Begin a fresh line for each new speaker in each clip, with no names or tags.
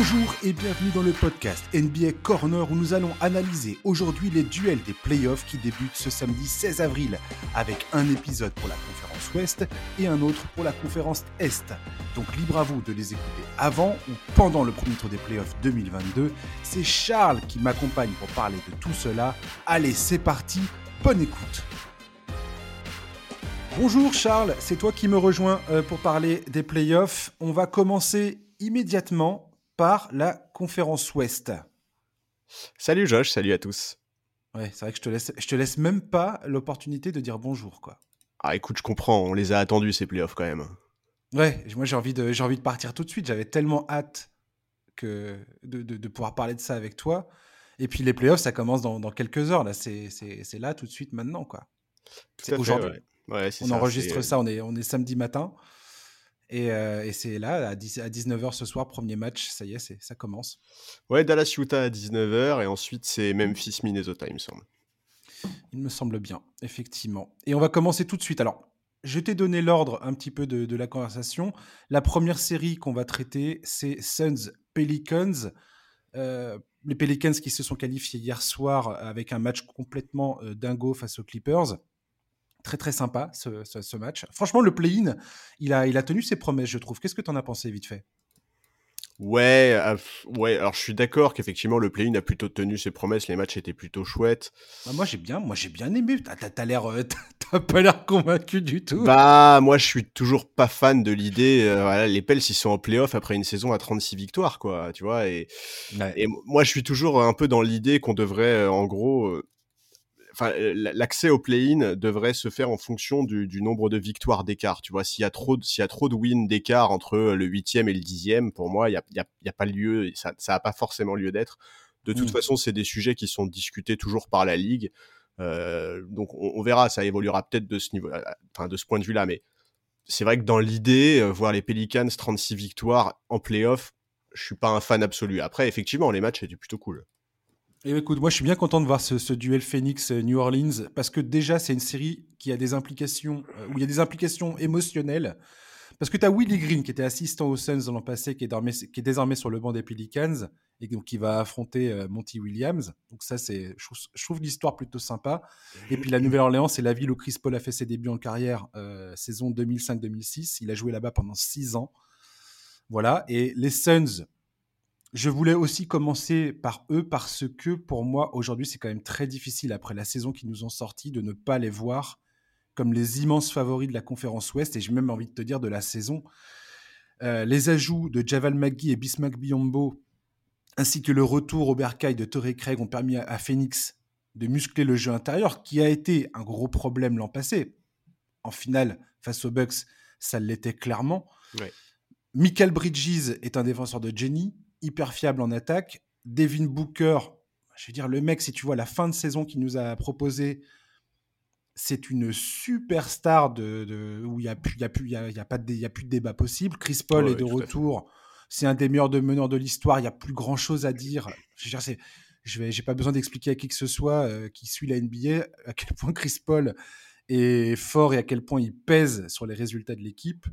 Bonjour et bienvenue dans le podcast NBA Corner où nous allons analyser aujourd'hui les duels des playoffs qui débutent ce samedi 16 avril avec un épisode pour la conférence Ouest et un autre pour la conférence Est. Donc libre à vous de les écouter avant ou pendant le premier tour des playoffs 2022. C'est Charles qui m'accompagne pour parler de tout cela. Allez, c'est parti, bonne écoute. Bonjour Charles, c'est toi qui me rejoins euh, pour parler des playoffs. On va commencer immédiatement par la conférence Ouest.
Salut Josh, salut à tous.
Ouais, c'est vrai que je te laisse, je te laisse même pas l'opportunité de dire bonjour, quoi.
Ah écoute, je comprends, on les a attendus ces playoffs quand même.
Ouais, moi j'ai envie de, j'ai envie de partir tout de suite. J'avais tellement hâte que de, de, pouvoir parler de ça avec toi. Et puis les playoffs, ça commence dans, dans quelques heures là. C'est, c'est, là tout de suite maintenant, quoi.
C'est aujourd'hui.
Ouais. on enregistre ça, on est, on est samedi matin. Euh, et, c'est là, à, 19h ce soir, premier match, ça y est, ça commence.
Ouais, Dallas Utah à 19h, et ensuite c'est Memphis Minnesota, il me semble.
Il me semble bien, effectivement. Et on va commencer tout de suite. Alors, je t'ai donné l'ordre un petit peu de, la conversation. La première série qu'on va traiter, c'est Suns Pelicans. Euh, les Pelicans qui se sont qualifiés hier soir avec un match complètement euh, dingo face aux Clippers. Très très sympa ce, match. Franchement, le play-in, il a, il a tenu ses promesses, je trouve. Qu'est-ce que tu en as pensé vite fait?
Ouais, euh, ouais. Alors je suis d'accord qu'effectivement le play-in a plutôt tenu ses promesses. Les matchs étaient plutôt chouettes.
Bah, moi j'ai bien, moi j'ai bien aimé. T'as l'air, euh, t'as pas l'air convaincu du tout.
Bah moi je suis toujours pas fan de l'idée. Euh, voilà, les Pels ils sont en play-off après une saison à 36 victoires, quoi. Tu vois. Et, et moi je suis toujours un peu dans l'idée qu'on devrait en gros l'accès au play-in devrait se faire en fonction du, nombre de victoires d'écart. Tu vois, s'il y a trop, s'il y a trop de wins d'écart entre le huitième et le dixième, pour moi, il y a, y, a, y a, pas lieu, ça, ça a pas forcément lieu d'être. De toute mmh. façon, c'est des sujets qui sont discutés toujours par la ligue. Euh, donc, on, verra, ça évoluera peut-être de ce niveau, enfin, de ce point de vue-là. Mais c'est vrai que dans l'idée, euh, voir les Pelicans 36 victoires en playoff, je suis pas un fan absolu. Après, effectivement, les matchs étaient plutôt cool.
Et écoute, moi je suis bien content de voir ce, duel Phoenix-New Orleans parce que déjà c'est une série qui a des implications, euh, où il y a des implications émotionnelles. Parce que tu as Willie Green qui était assistant aux Suns l'an passé, qui est, qui est, désormais sur le banc des Pelicans et donc qui va affronter euh, Monty Williams. Donc ça, c'est, je, trouve, l'histoire plutôt sympa. Et puis la Nouvelle-Orléans, c'est la ville où Chris Paul a fait ses débuts en carrière, euh, saison 2005-2006. Il a joué là-bas pendant six ans. Voilà. Et les Suns, je voulais aussi commencer par eux parce que pour moi, aujourd'hui, c'est quand même très difficile, après la saison qui nous ont sorti, de ne pas les voir comme les immenses favoris de la conférence Ouest, et j'ai même envie de te dire de la saison. Euh, les ajouts de Javal McGee et Bismack Biombo, ainsi que le retour au bercail de Torrey Craig, ont permis à, Phoenix de muscler le jeu intérieur, qui a été un gros problème l'an passé. En finale, face aux Bucks, ça l'était clairement. Michael Bridges est un défenseur de Jenny hyper fiable en attaque. Devin Booker, je veux dire, le mec, si tu vois la fin de saison qu'il nous a proposé, c'est une superstar de, de où il n'y a, plus, y a, plus, y a, y a, pas de, y a plus de débat possible. Chris Paul est de retour. C'est un des meilleurs de meneurs de l'histoire. Il n'y a plus grand chose à dire. Je veux dire, je n'ai pas besoin d'expliquer à qui que ce soit euh, qui suit la NBA à quel point Chris Paul est fort et à quel point il pèse sur les résultats de l'équipe.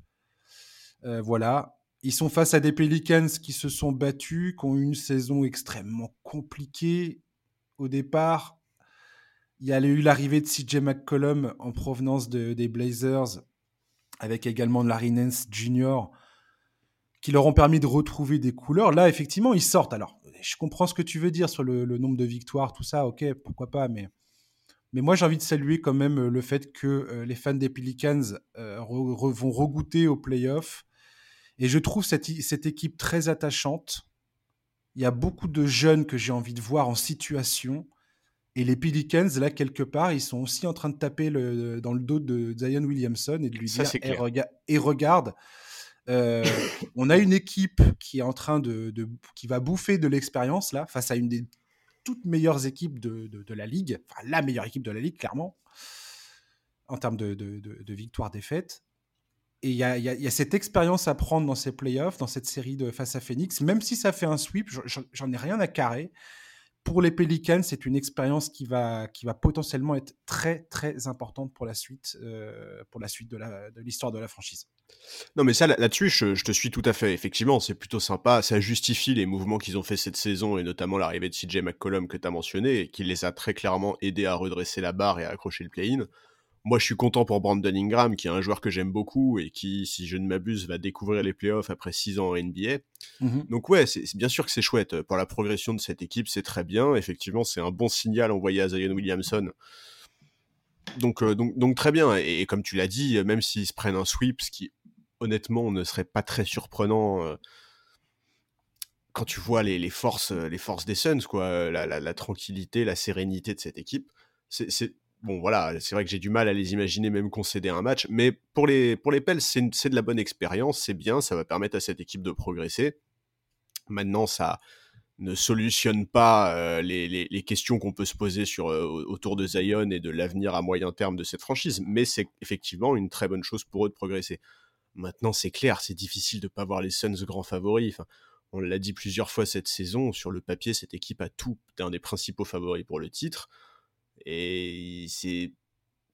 Euh, voilà. Ils sont face à des Pelicans qui se sont battus, qui ont eu une saison extrêmement compliquée au départ. Il y a eu l'arrivée de CJ McCollum en provenance des Blazers, avec également Larry Nance Jr., qui leur ont permis de retrouver des couleurs. Là, effectivement, ils sortent. Alors, je comprends ce que tu veux dire sur le, nombre de victoires, tout ça, ok, pourquoi pas, mais, mais moi, j'ai envie de saluer quand même le fait que euh, les fans des Pelicans euh, vont regoûter aux playoffs et je trouve cette, cette équipe très attachante. Il y a beaucoup de jeunes que j'ai envie de voir en situation. Et les Pelicans, là, quelque part, ils sont aussi en train de taper le, dans le dos de Zion Williamson et de lui dire et, regarde, euh, on a une équipe qui est en train de, qui va bouffer de l'expérience là face à une des toutes meilleures équipes de, de, la ligue, enfin la meilleure équipe de la ligue clairement en termes de, de victoire-défaite. Et il y, a, cette expérience à prendre dans ces playoffs, dans cette série de face à Phoenix, même si ça fait un sweep, j'en ai rien à carrer. Pour les Pelicans, c'est une expérience qui va, qui va potentiellement être très très importante pour la suite, euh, pour la suite de l'histoire de, la franchise.
Non, mais ça, là-dessus, je, te suis tout à fait. Effectivement, c'est plutôt sympa. Ça justifie les mouvements qu'ils ont fait cette saison et notamment l'arrivée de CJ McCollum que tu as mentionné qui les a très clairement aidés à redresser la barre et à accrocher le play-in. Moi, je suis content pour Brandon Ingram, qui est un joueur que j'aime beaucoup et qui, si je ne m'abuse, va découvrir les playoffs après 6 ans en NBA. Mmh Donc ouais, c'est bien sûr que c'est chouette. Pour la progression de cette équipe, c'est très bien. Effectivement, c'est un bon signal envoyé à Zion Williamson. Donc, euh, donc, donc très bien. Et, comme tu l'as dit, même s'ils se prennent un sweep, ce qui honnêtement ne serait pas très surprenant euh, quand tu vois les, forces, les forces des Suns, quoi, la, tranquillité, la sérénité de cette équipe. C'est bon, voilà, c'est vrai que j'ai du mal à les imaginer même concéder un match, mais pour les, pour Pels, c'est de la bonne expérience, c'est bien, ça va permettre à cette équipe de progresser. Maintenant, ça ne solutionne pas euh, les, questions qu'on peut se poser euh, autour de Zion et de l'avenir à moyen terme de cette franchise, mais c'est effectivement une très bonne chose pour eux de progresser. Maintenant, c'est clair, c'est difficile de ne pas voir les Suns grands favoris. On l'a dit plusieurs fois cette saison, sur le papier, cette équipe a tout un des principaux favoris pour le titre. Et c'est.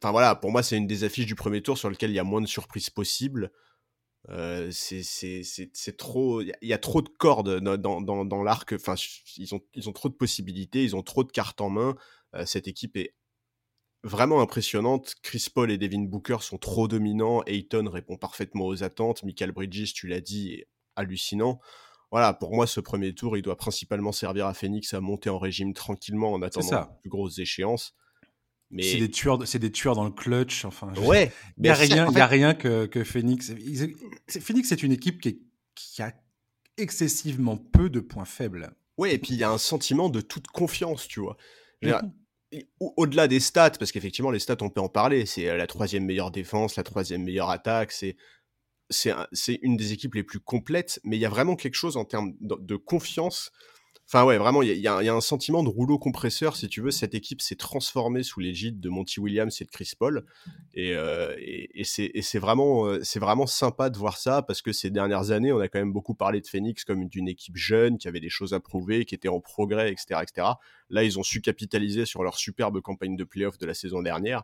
Enfin voilà, pour moi, c'est une des affiches du premier tour sur lequel il y a moins de surprises possibles. Euh, c'est trop. Il y, a trop de cordes dans, dans, dans l'arc. Enfin, ils ont, ils ont trop de possibilités, ils ont trop de cartes en main. Euh, cette équipe est vraiment impressionnante. Chris Paul et Devin Booker sont trop dominants. Ayton répond parfaitement aux attentes. Michael Bridges, tu l'as dit, est hallucinant voilà, pour moi, ce premier tour, il doit principalement servir à Phoenix à monter en régime tranquillement en attendant les plus grosses échéances.
Mais... C'est des tueurs, c'est des tueurs dans le clutch. Enfin, ouais. Il n'y a rien, a rien que, que Phoenix. Phoenix est une équipe qui, qui, a excessivement peu de points faibles.
Ouais, et puis il y a un sentiment de toute confiance, tu vois. Mhm. Au-delà des stats, parce qu'effectivement les stats on peut en parler, c'est la troisième meilleure défense, la troisième meilleure attaque, c'est c'est une des équipes les plus complètes, mais il y a vraiment quelque chose en termes de, confiance. Enfin ouais, vraiment, il y, a un sentiment de rouleau compresseur, si tu veux. Cette équipe s'est transformée sous l'égide de Monty Williams et de Chris Paul, et, euh, c'est vraiment, euh, c'est vraiment sympa de voir ça parce que ces dernières années, on a quand même beaucoup parlé de Phoenix comme d'une équipe jeune qui avait des choses à prouver, qui était en progrès, etc., etc. Là, ils ont su capitaliser sur leur superbe campagne de playoff de la saison dernière,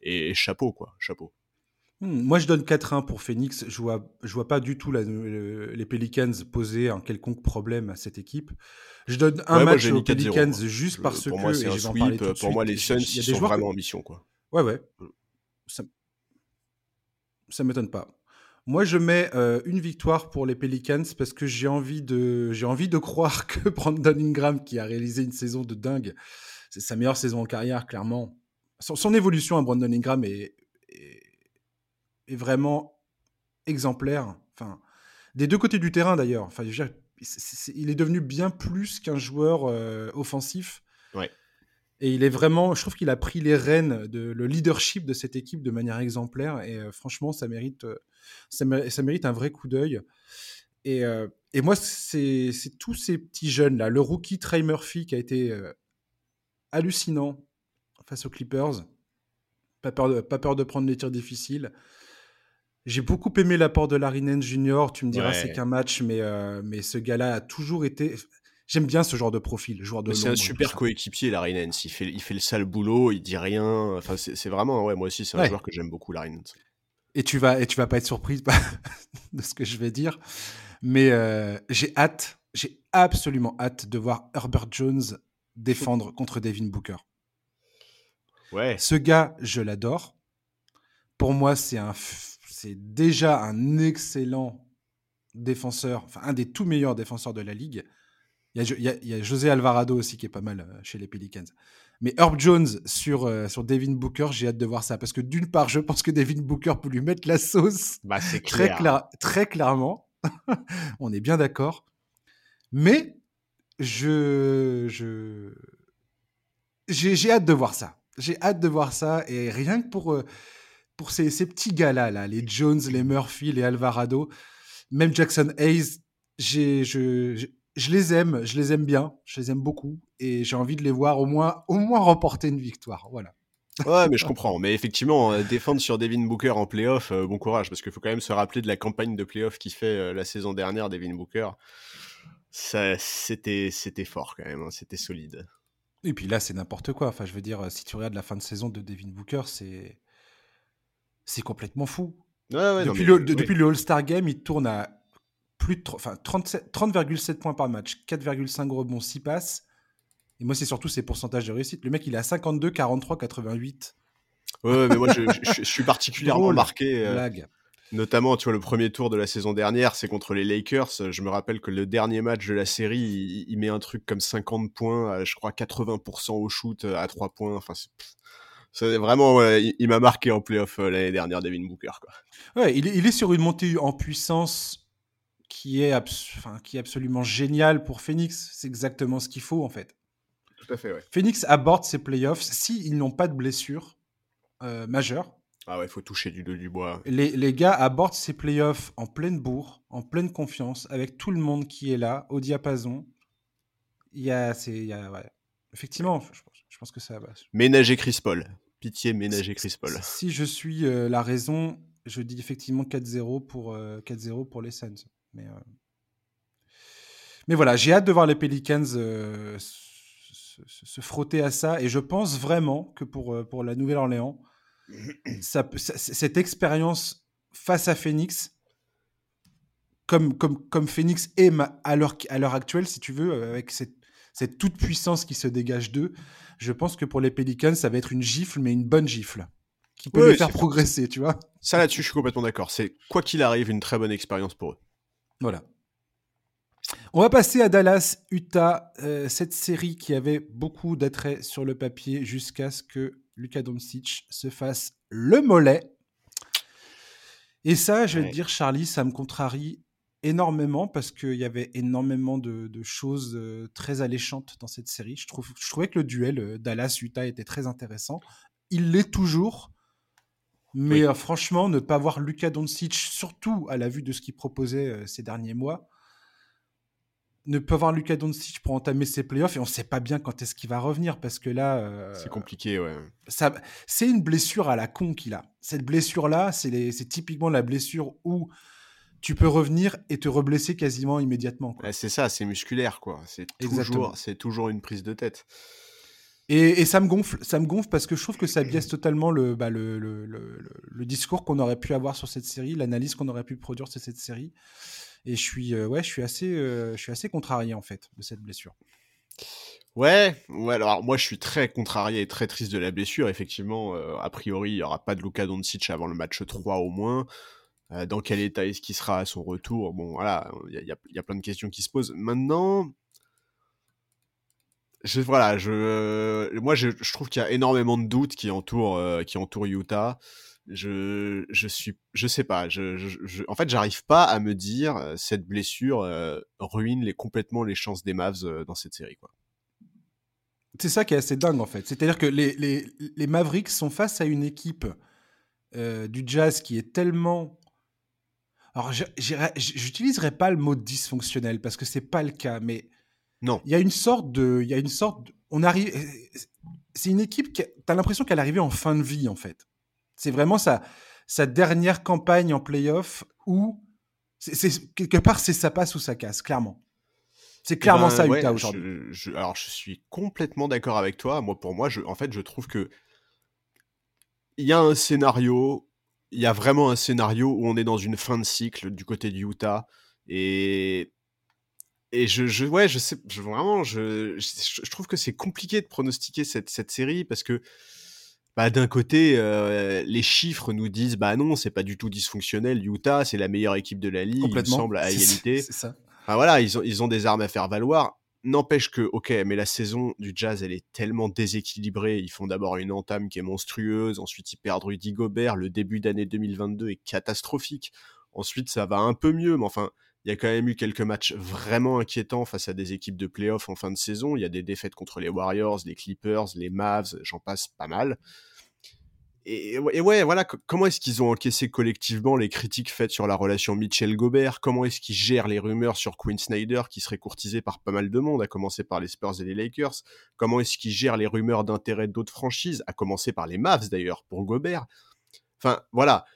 et chapeau quoi, chapeau.
Hmm, moi, je donne 4-1 pour Phoenix. Je vois, je vois pas du tout les Pelicans poser un quelconque problème à cette équipe. Je donne un match aux Pelicans juste parce que.
Pour moi, c'est un sweep. Pour moi, les Suns, ils sont vraiment en mission. Quoi.
Ouais, ouais. Ça, ça m'étonne pas. Moi, je mets euh, une victoire pour les Pelicans parce que j'ai envie de, j'ai envie de croire que Brandon Ingram, qui a réalisé une saison de dingue, c'est sa meilleure saison en carrière, clairement. Son, évolution à Brandon Ingram est est vraiment exemplaire. Enfin, des deux côtés du terrain d'ailleurs. Enfin, il est devenu bien plus qu'un joueur euh, offensif.
Ouais.
Et il est vraiment, je trouve qu'il a pris les rênes de le leadership de cette équipe de manière exemplaire. Et euh, franchement, ça mérite, euh, ça, mérite, un vrai coup d'œil. Et, et, moi, c'est tous ces petits jeunes là. Le rookie Trey Murphy qui a été hallucinant face aux Clippers. Pas peur de, pas peur de prendre les tirs difficiles. J'ai beaucoup aimé l'apport de Larry Nance Jr. Tu me diras, c'est qu'un match, mais, euh, mais ce gars-là a toujours été. J'aime bien ce genre de profil, joueur de.
C'est un super coéquipier, Larry Nance. Il fait, il fait le sale boulot, il dit rien. Enfin, c'est vraiment, ouais, moi aussi, c'est un joueur que j'aime beaucoup, Larry Nance.
Et tu vas, et tu vas pas être surprise de ce que je vais dire, mais euh, j'ai hâte, j'ai absolument hâte de voir Herbert Jones défendre contre Devin Booker.
Ouais.
Ce gars, je l'adore. Pour moi, c'est un c'est déjà un excellent défenseur, enfin un des tout meilleurs défenseurs de la ligue. Il y, a, José Alvarado aussi qui est pas mal euh, chez les Pelicans. Mais Herb Jones sur, euh, sur Devin Booker, j'ai hâte de voir ça. Parce que d'une part, je pense que Devin Booker peut lui mettre la sauce
bah,
très, très clairement. On est bien d'accord. Mais je, je, j'ai, hâte de voir ça. J'ai hâte de voir ça. Et rien que pour, euh, pour ces, petits gars-là, là, les Jones, les Murphy, les Alvarado, même Jackson Hayes, je, je, les aime, je les aime bien, je les aime beaucoup, et j'ai envie de les voir au moins, au moins remporter une victoire. Voilà.
Ouais, mais je comprends. Mais effectivement, euh, défendre sur Devin Booker en playoff, euh, bon courage, parce qu'il faut quand même se rappeler de la campagne de playoff qu'il fait euh, la saison dernière, Devin Booker. C'était fort quand même, hein, c'était solide.
Et puis là, c'est n'importe quoi. Enfin, je veux dire, si tu regardes la fin de saison de Devin Booker, c'est c'est complètement fou. depuis, le, depuis le All-Star Game, il tourne à plus de enfin, 30,7 points par match, 4,5 rebonds, 6 passes. Et moi, c'est surtout ses pourcentages de réussite. Le mec, il est à 52, 43, 88.
Ouais, mais moi, je, je, suis particulièrement marqué. Euh, notamment, tu vois, le premier tour de la saison dernière, c'est contre les Lakers. Je me rappelle que le dernier match de la série, il, met un truc comme 50 points, je crois 80% au shoot à 3 points. Enfin, c'est vraiment, il, m'a marqué en playoff euh, l'année dernière, Devin Booker. Quoi.
Ouais, il, il, est sur une montée en puissance qui est, enfin, qui est absolument géniale pour Phoenix. C'est exactement ce qu'il faut, en fait.
Tout à fait, ouais.
Phoenix aborde ses playoffs s'ils n'ont pas de blessures euh, majeures.
Ah ouais, il faut toucher du, du bois.
Les, les, gars abordent ces playoffs en pleine bourre, en pleine confiance, avec tout le monde qui est là, au diapason. Il y a, c'est, il y a, ouais. Effectivement, je, je, pense que ça va.
Ménager Chris Paul. Pitié, ménager Chris Paul.
Si je suis euh, la raison, je dis effectivement 4-0 pour, 4-0 euh, pour les Suns. Mais, euh, mais voilà, j'ai hâte de voir les Pelicans se, se, frotter à ça. Et je pense vraiment que pour, pour la Nouvelle-Orléans, cette expérience face à Phoenix, comme, comme, comme Phoenix est à l'heure actuelle, si tu veux, avec cette, cette toute puissance qui se dégage d'eux, je pense que pour les Pelicans, ça va être une gifle, mais une bonne gifle, qui peut les faire progresser, tu vois.
Ça là-dessus, je suis complètement d'accord. C'est, quoi qu'il arrive, une très bonne expérience pour eux.
Voilà. On va passer à Dallas, Utah, euh, cette série qui avait beaucoup d'attrait sur le papier jusqu'à ce que Luka Doncic se fasse le mollet. Et ça, je vais te dire, Charlie, ça me contrarie énormément parce qu'il y avait énormément de, choses euh, très alléchantes dans cette série. Je, trouve, je trouvais que le duel euh, Dallas-Utah était très intéressant. Il l'est toujours. Mais euh, franchement, ne pas voir Luka Doncic, surtout à la vue de ce qu'il proposait ces derniers mois, ne pas voir Luka Doncic pour entamer ses playoffs et on ne sait pas bien quand est-ce qu'il va revenir parce que là.
c'est compliqué, ouais.
Ça, c'est une blessure à la con qu'il a. Cette blessure-là, c'est, c'est typiquement la blessure où tu peux revenir et te reblesser quasiment immédiatement.
c'est ça, c'est musculaire, quoi. C'est toujours, c'est toujours une prise de tête.
Et, ça me gonfle, ça me gonfle parce que je trouve que ça biaise totalement le, bah, le, le, le, discours qu'on aurait pu avoir sur cette série, l'analyse qu'on aurait pu produire sur cette série. Et je suis, euh, ouais, je suis assez, euh, je suis assez contrarié en fait de cette blessure.
Ouais, ouais, alors moi je suis très contrarié et très triste de la blessure. Effectivement, euh, a priori, il n'y aura pas de Luka Doncic avant le match 3 au moins. Euh, dans quel état est-ce qu'il sera à son retour? Bon, voilà, il y, a, plein de questions qui se posent. Maintenant, je, voilà, je, moi, je, trouve qu'il y a énormément de doutes qui entourent, euh, qui entourent Utah. Je, je suis, je sais pas. Je, en fait, j'arrive pas à me dire euh, cette blessure ruine les, complètement les chances des Mavs dans cette série.
C'est ça qui est assez dingue en fait. C'est-à-dire que les, les, Mavericks sont face à une équipe du Jazz qui est tellement alors, j'utiliserai pas le mot dysfonctionnel parce que c'est pas le cas, mais
non.
Il y a une sorte de, il y a une sorte, on arrive, c'est une équipe qui, as l'impression qu'elle arrivée en fin de vie en fait. C'est vraiment sa, sa dernière campagne en playoff où, c'est quelque part, c'est ça passe ou ça casse, clairement. C'est eh clairement ben, ça Utah aujourd'hui.
alors, je suis complètement d'accord avec toi. Moi, pour moi, je, en fait, je trouve que il y a un scénario il y a vraiment un scénario où on est dans une fin de cycle du côté du Utah et et je, je ouais je sais je, vraiment je, je, trouve que c'est compliqué de pronostiquer cette, cette série parce que bah, d'un côté euh, les chiffres nous disent bah non c'est pas du tout dysfonctionnel Utah c'est la meilleure équipe de la ligue il semble à égalité. c'est ça. Voilà ils ont ils ont des armes à faire valoir N'empêche que, ok, mais la saison du Jazz, elle est tellement déséquilibrée. Ils font d'abord une entame qui est monstrueuse, ensuite ils perdent Rudy Gobert. Le début d'année 2022 est catastrophique. Ensuite, ça va un peu mieux, mais enfin, il y a quand même eu quelques matchs vraiment inquiétants face à des équipes de playoffs en fin de saison. Il y a des défaites contre les Warriors, les Clippers, les Mavs, j'en passe pas mal et, ouais, voilà, comment est-ce qu'ils ont encaissé collectivement les critiques faites sur la relation Mitchell-Gobert Comment est-ce qu'ils gèrent les rumeurs sur Quinn Snyder qui serait courtisé par pas mal de monde, à commencer par les Spurs et les Lakers? Comment est-ce qu'ils gèrent les rumeurs d'intérêt d'autres franchises, à commencer par les Mavs d'ailleurs, pour Gobert? Enfin, voilà.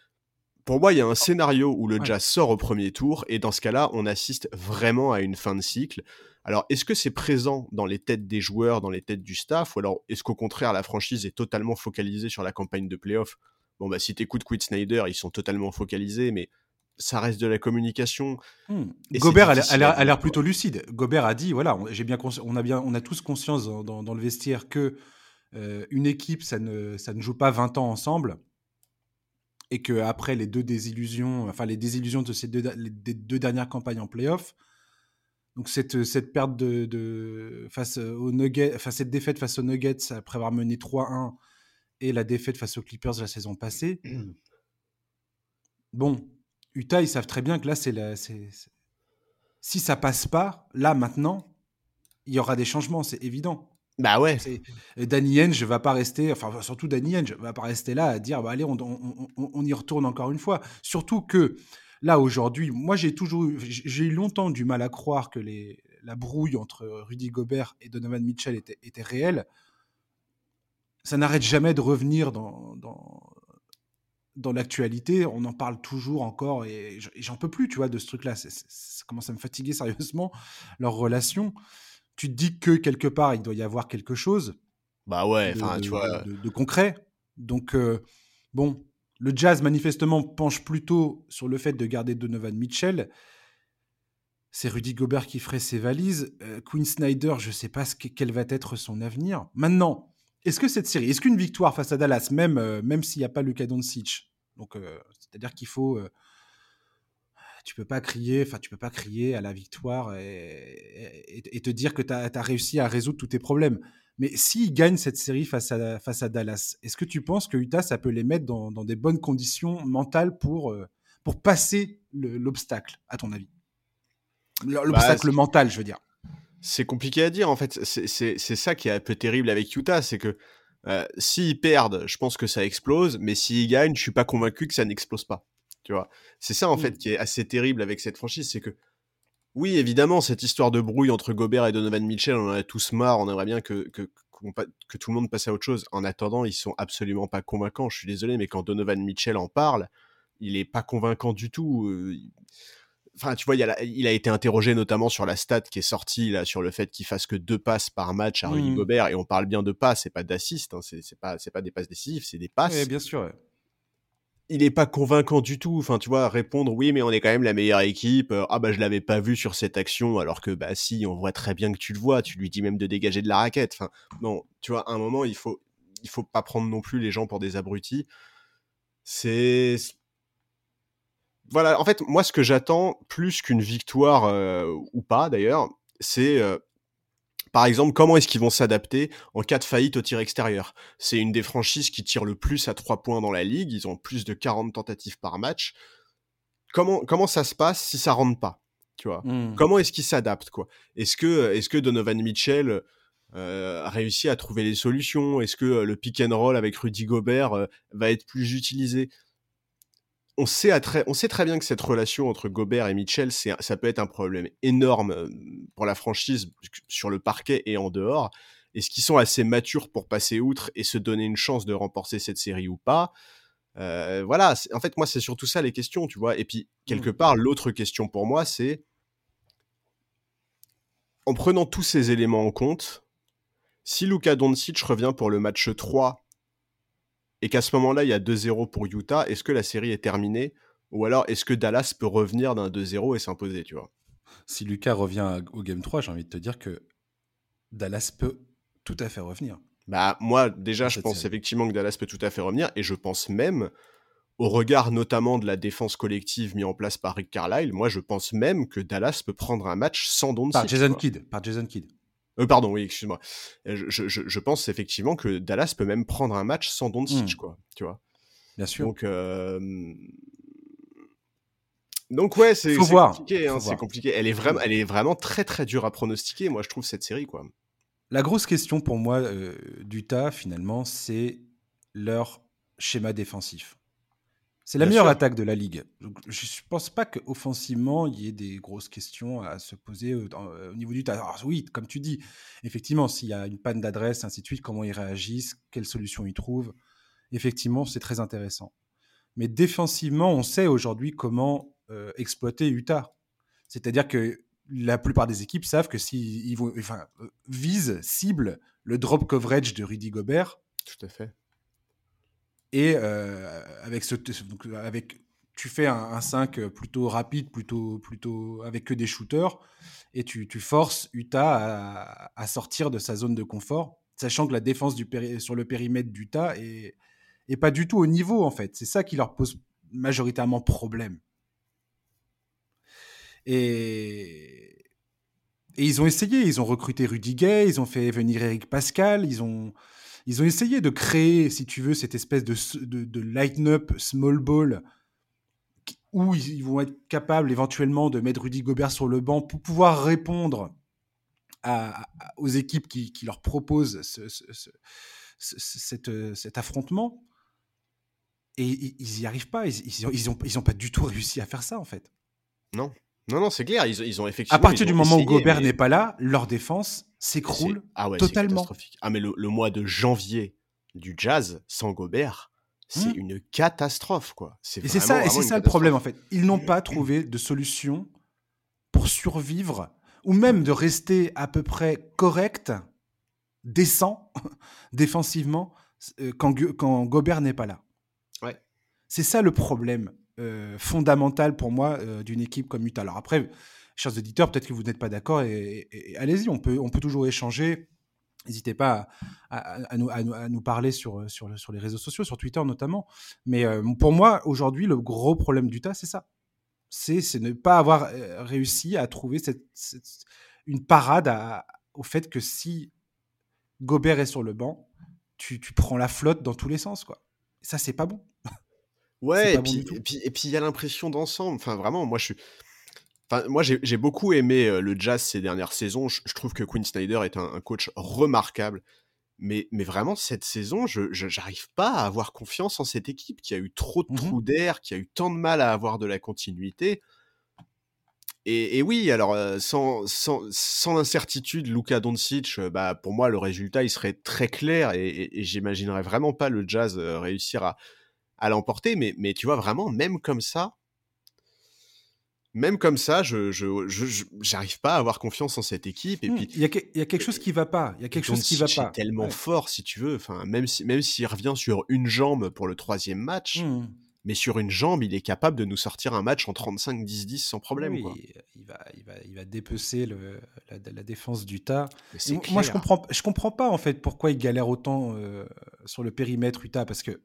Pour moi, il y a un scénario où le Jazz sort au premier tour, et dans ce cas-là, on assiste vraiment à une fin de cycle. Alors, est-ce que c'est présent dans les têtes des joueurs, dans les têtes du staff, ou alors est-ce qu'au contraire, la franchise est totalement focalisée sur la campagne de playoff? Bon, bah, si t'écoutes Quinn Snyder, ils sont totalement focalisés, mais ça reste de la communication.
Hmm. Gobert a l'air plutôt lucide. Gobert a dit voilà, j'ai bien on a bien, on a tous conscience dans, le vestiaire que euh, une équipe, ça ne, ça ne joue pas 20 ans ensemble. Et que après les deux désillusions, enfin les désillusions de ces deux, deux dernières campagnes en playoff, donc cette, cette perte de, face aux Nuggets, enfin cette défaite face aux Nuggets après avoir mené 3-1 et la défaite face aux Clippers la saison passée. Bon, Utah, ils savent très bien que là, c'est la, si ça passe pas, là maintenant, il y aura des changements, c'est évident.
Bah ouais.
Danny Henge va pas rester, enfin surtout Danny Henge va pas rester là à dire bah allez on, on, on, y retourne encore une fois. Surtout que Là, aujourd'hui, moi, j'ai toujours j'ai eu longtemps du mal à croire que les, la brouille entre Rudy Gobert et Donovan Mitchell était, était réelle. Ça n'arrête jamais de revenir dans, dans, dans l'actualité. On en parle toujours encore et j'en peux plus, tu vois, de ce truc-là. Ça commence à me fatiguer sérieusement, leur relation. Tu te dis que quelque part, il doit y avoir quelque chose.
Bah ouais, enfin, tu vois.
De, concret. Donc, euh, bon, le Jazz, manifestement, penche plutôt sur le fait de garder Donovan Mitchell. C'est Rudy Gobert qui ferait ses valises. Euh, Queen Snyder, je ne sais pas ce quel va être son avenir. Maintenant, est-ce que cette série, est-ce qu'une victoire face à Dallas, même, euh, même s'il n'y a pas Luka Doncic, donc euh, c'est-à-dire qu'il faut, tu peux pas crier, enfin tu peux pas crier à la victoire et, te dire que tu as, réussi à résoudre tous tes problèmes. Mais s'ils gagnent cette série face à, face à Dallas, est-ce que tu penses que Utah, ça peut les mettre dans, des bonnes conditions mentales pour, euh, pour passer l'obstacle, à ton avis? L'obstacle bah, mental, je veux dire.
C'est compliqué à dire, en fait. C'est ça qui est un peu terrible avec Utah, c'est que euh, s'ils perdent, je pense que ça explose, mais s'ils gagnent, je suis pas convaincu que ça n'explose pas. Tu vois, c'est ça en mmh. fait qui est assez terrible avec cette franchise, c'est que oui, évidemment, cette histoire de brouille entre Gobert et Donovan Mitchell, on en a tous marre, on aimerait bien que, que, que tout le monde passe à autre chose. En attendant, ils sont absolument pas convaincants. Je suis désolé, mais quand Donovan Mitchell en parle, il est pas convaincant du tout. Euh, enfin, tu vois, il a, il a, été interrogé notamment sur la stat qui est sortie là, sur le fait qu'il fasse que deux passes par match à Rudy mmh. Gobert, et on parle bien de passes, c'est pas d'assist, hein, c'est pas, pas des passes décisives, c'est des passes.
Oui, bien sûr
il n'est pas convaincant du tout. Enfin, tu vois, répondre oui, mais on est quand même la meilleure équipe. Euh, ah bah je l'avais pas vu sur cette action, alors que bah si, on voit très bien que tu le vois. Tu lui dis même de dégager de la raquette. Enfin, non, tu vois, à un moment, il faut, il faut pas prendre non plus les gens pour des abrutis. C'est voilà. En fait, moi, ce que j'attends plus qu'une victoire euh, ou pas, d'ailleurs, c'est euh, par exemple, comment est-ce qu'ils vont s'adapter en cas de faillite au tir extérieur? C'est une des franchises qui tire le plus à 3 points dans la ligue, ils ont plus de 40 tentatives par match. Comment, comment ça se passe si ça rentre pas tu vois? Mmh. Comment est-ce qu'ils s'adaptent quoi? Est-ce que, est que Donovan Mitchell euh, a réussi à trouver les solutions? Est-ce que euh, le pick and roll avec Rudy Gobert euh, va être plus utilisé? On sait, très, on sait très bien que cette relation entre Gobert et Mitchell, ça peut être un problème énorme euh, pour la franchise sur le parquet et en dehors. Est-ce qu'ils sont assez matures pour passer outre et se donner une chance de remporter cette série ou pas? Euh, Voilà, en fait, moi, c'est surtout ça les questions, tu vois. Et puis, quelque mmh. part, l'autre question pour moi, c'est en prenant tous ces éléments en compte, si Luka Doncic revient pour le match 3 et qu'à ce moment-là, il y a 2-0 pour Utah, est-ce que la série est terminée? Ou alors, est-ce que Dallas peut revenir d'un 2-0 et s'imposer, tu vois?
Si Lucas revient au Game 3, j'ai envie de te dire que Dallas peut tout à fait revenir.
Bah, moi, déjà, je pense effectivement que Dallas peut tout à fait revenir, et je pense même, au regard notamment de la défense collective mise en place par Rick Carlisle, moi, je pense même que Dallas peut prendre un match sans Doncic.
Par Jason Kidd, par Jason Kidd.
Euh, pardon, oui, excuse-moi. Euh, je, pense effectivement que Dallas peut même prendre un match sans Doncic, mmh. quoi. Tu vois.
Bien sûr.
Donc, euh, donc ouais, c'est compliqué. Hein, c'est compliqué. Elle est vraiment, elle est vraiment très très dure à pronostiquer. Moi, je trouve cette série, quoi.
La grosse question pour moi d'Utah, finalement, c'est leur schéma défensif. C'est la meilleure attaque de la ligue. je ne pense pas qu'offensivement, il y ait des grosses questions à se poser au, niveau du tas. Alors, oui, comme tu dis, effectivement, s'il y a une panne d'adresse, ainsi de suite, comment ils réagissent, quelles solutions ils trouvent, effectivement, c'est très intéressant. Mais défensivement, on sait aujourd'hui comment exploiter Utah. C'est-à-dire que la plupart des équipes savent que s'ils vont, enfin, visent, ciblent le drop coverage de Rudy Gobert.
Tout à fait
Et avec ce, donc avec tu fais un, 5 plutôt rapide, plutôt, plutôt avec que des shooters, et tu, forces Utah à, sortir de sa zone de confort, sachant que la défense du sur le périmètre d'Utah est, est pas du tout au niveau, en fait. C'est ça qui leur pose majoritairement problème. Et, et ils ont essayé, ils ont recruté Rudy Gay, ils ont fait venir Eric Pascal, ils ont, ils ont essayé de créer, si tu veux, cette espèce de, de, de lighten-up small ball où ils vont être capables éventuellement de mettre Rudy Gobert sur le banc pour pouvoir répondre aux équipes qui, leur proposent cet, affrontement. Et ils n'y arrivent pas. Ils n'ont pas du tout réussi à faire ça, en fait.
Non. Non, non, c'est clair. Ils, ont effectivement.
À partir du moment où Gobert n'est pas là, leur défense s'écroule ah totalement.
Ah, mais le, mois de janvier du Jazz sans Gobert, c'est mmh. une catastrophe, quoi.
Et c'est ça, et c'est ça le problème, en fait. Ils n'ont pas trouvé de solution pour survivre, ou même de rester à peu près correct, décent, défensivement, euh, quand, quand Gobert n'est pas là.
Ouais.
C'est ça le problème euh, fondamental pour moi euh, d'une équipe comme Utah. Alors après, chers auditeurs, peut-être que vous n'êtes pas d'accord, et, allez-y, on peut, on peut toujours échanger N'hésitez pas à, nous, parler sur, les réseaux sociaux, sur Twitter notamment. Mais euh, pour moi, aujourd'hui, le gros problème d'Utah, c'est ça. C'est ne pas avoir réussi à trouver une parade au fait que si Gobert est sur le banc, tu, prends la flotte dans tous les sens. Quoi. ça, c'est pas bon.
Ouais, et, puis, et, puis, il y a l'impression d'ensemble. Enfin, vraiment, moi, je suis moi, j'ai beaucoup aimé euh, le jazz ces dernières saisons. Je, trouve que Quinn Snyder est un, coach remarquable. Mais, mais, vraiment, cette saison, je n'arrive pas à avoir confiance en cette équipe qui a eu trop de mmh trous d'air, qui a eu tant de mal à avoir de la continuité. Et, oui, alors, euh, sans, sans, sans l'incertitude, Luka Doncic, euh, bah, pour moi, le résultat, il serait très clair et, et, j'imaginerais vraiment pas le Jazz réussir à, à l'emporter. Mais, mais tu vois, vraiment, même comme ça, même comme ça, je j'arrive pas à avoir confiance en cette équipe. Et
mmh, puis il y, a quelque chose qui va pas. Il y a quelque chose qui va pas.
tellement fort, si tu veux. Enfin, même si même s'il revient sur une jambe pour le troisième match, mmh. mais sur une jambe, il est capable de nous sortir un match en 35-10-10 sans problème.
Il, va, il, va, il va dépecer le, la, défense du tas. Moi, je comprends, je comprends pas en fait pourquoi il galère autant euh, sur le périmètre Utah parce que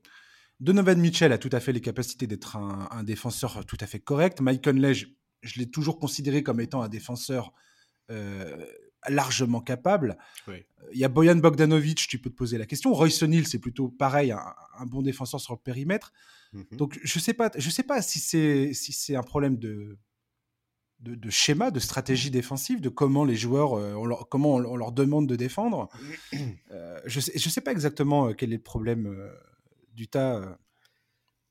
Donovan Mitchell a tout à fait les capacités d'être un, défenseur tout à fait correct. Mike Conley, je l'ai toujours considéré comme étant un défenseur euh, largement capable. Il y a Boyan Bogdanovic, tu peux te poser la question. Royce O'Neill, c'est plutôt pareil, un, bon défenseur sur le périmètre. Mhm. Donc je sais pas, je sais pas si c'est si c'est un problème de, de, schéma, de stratégie défensive, de comment les joueurs, euh, on leur, comment on, leur demande de défendre. Euh, je sais, je sais pas exactement quel est le problème du tas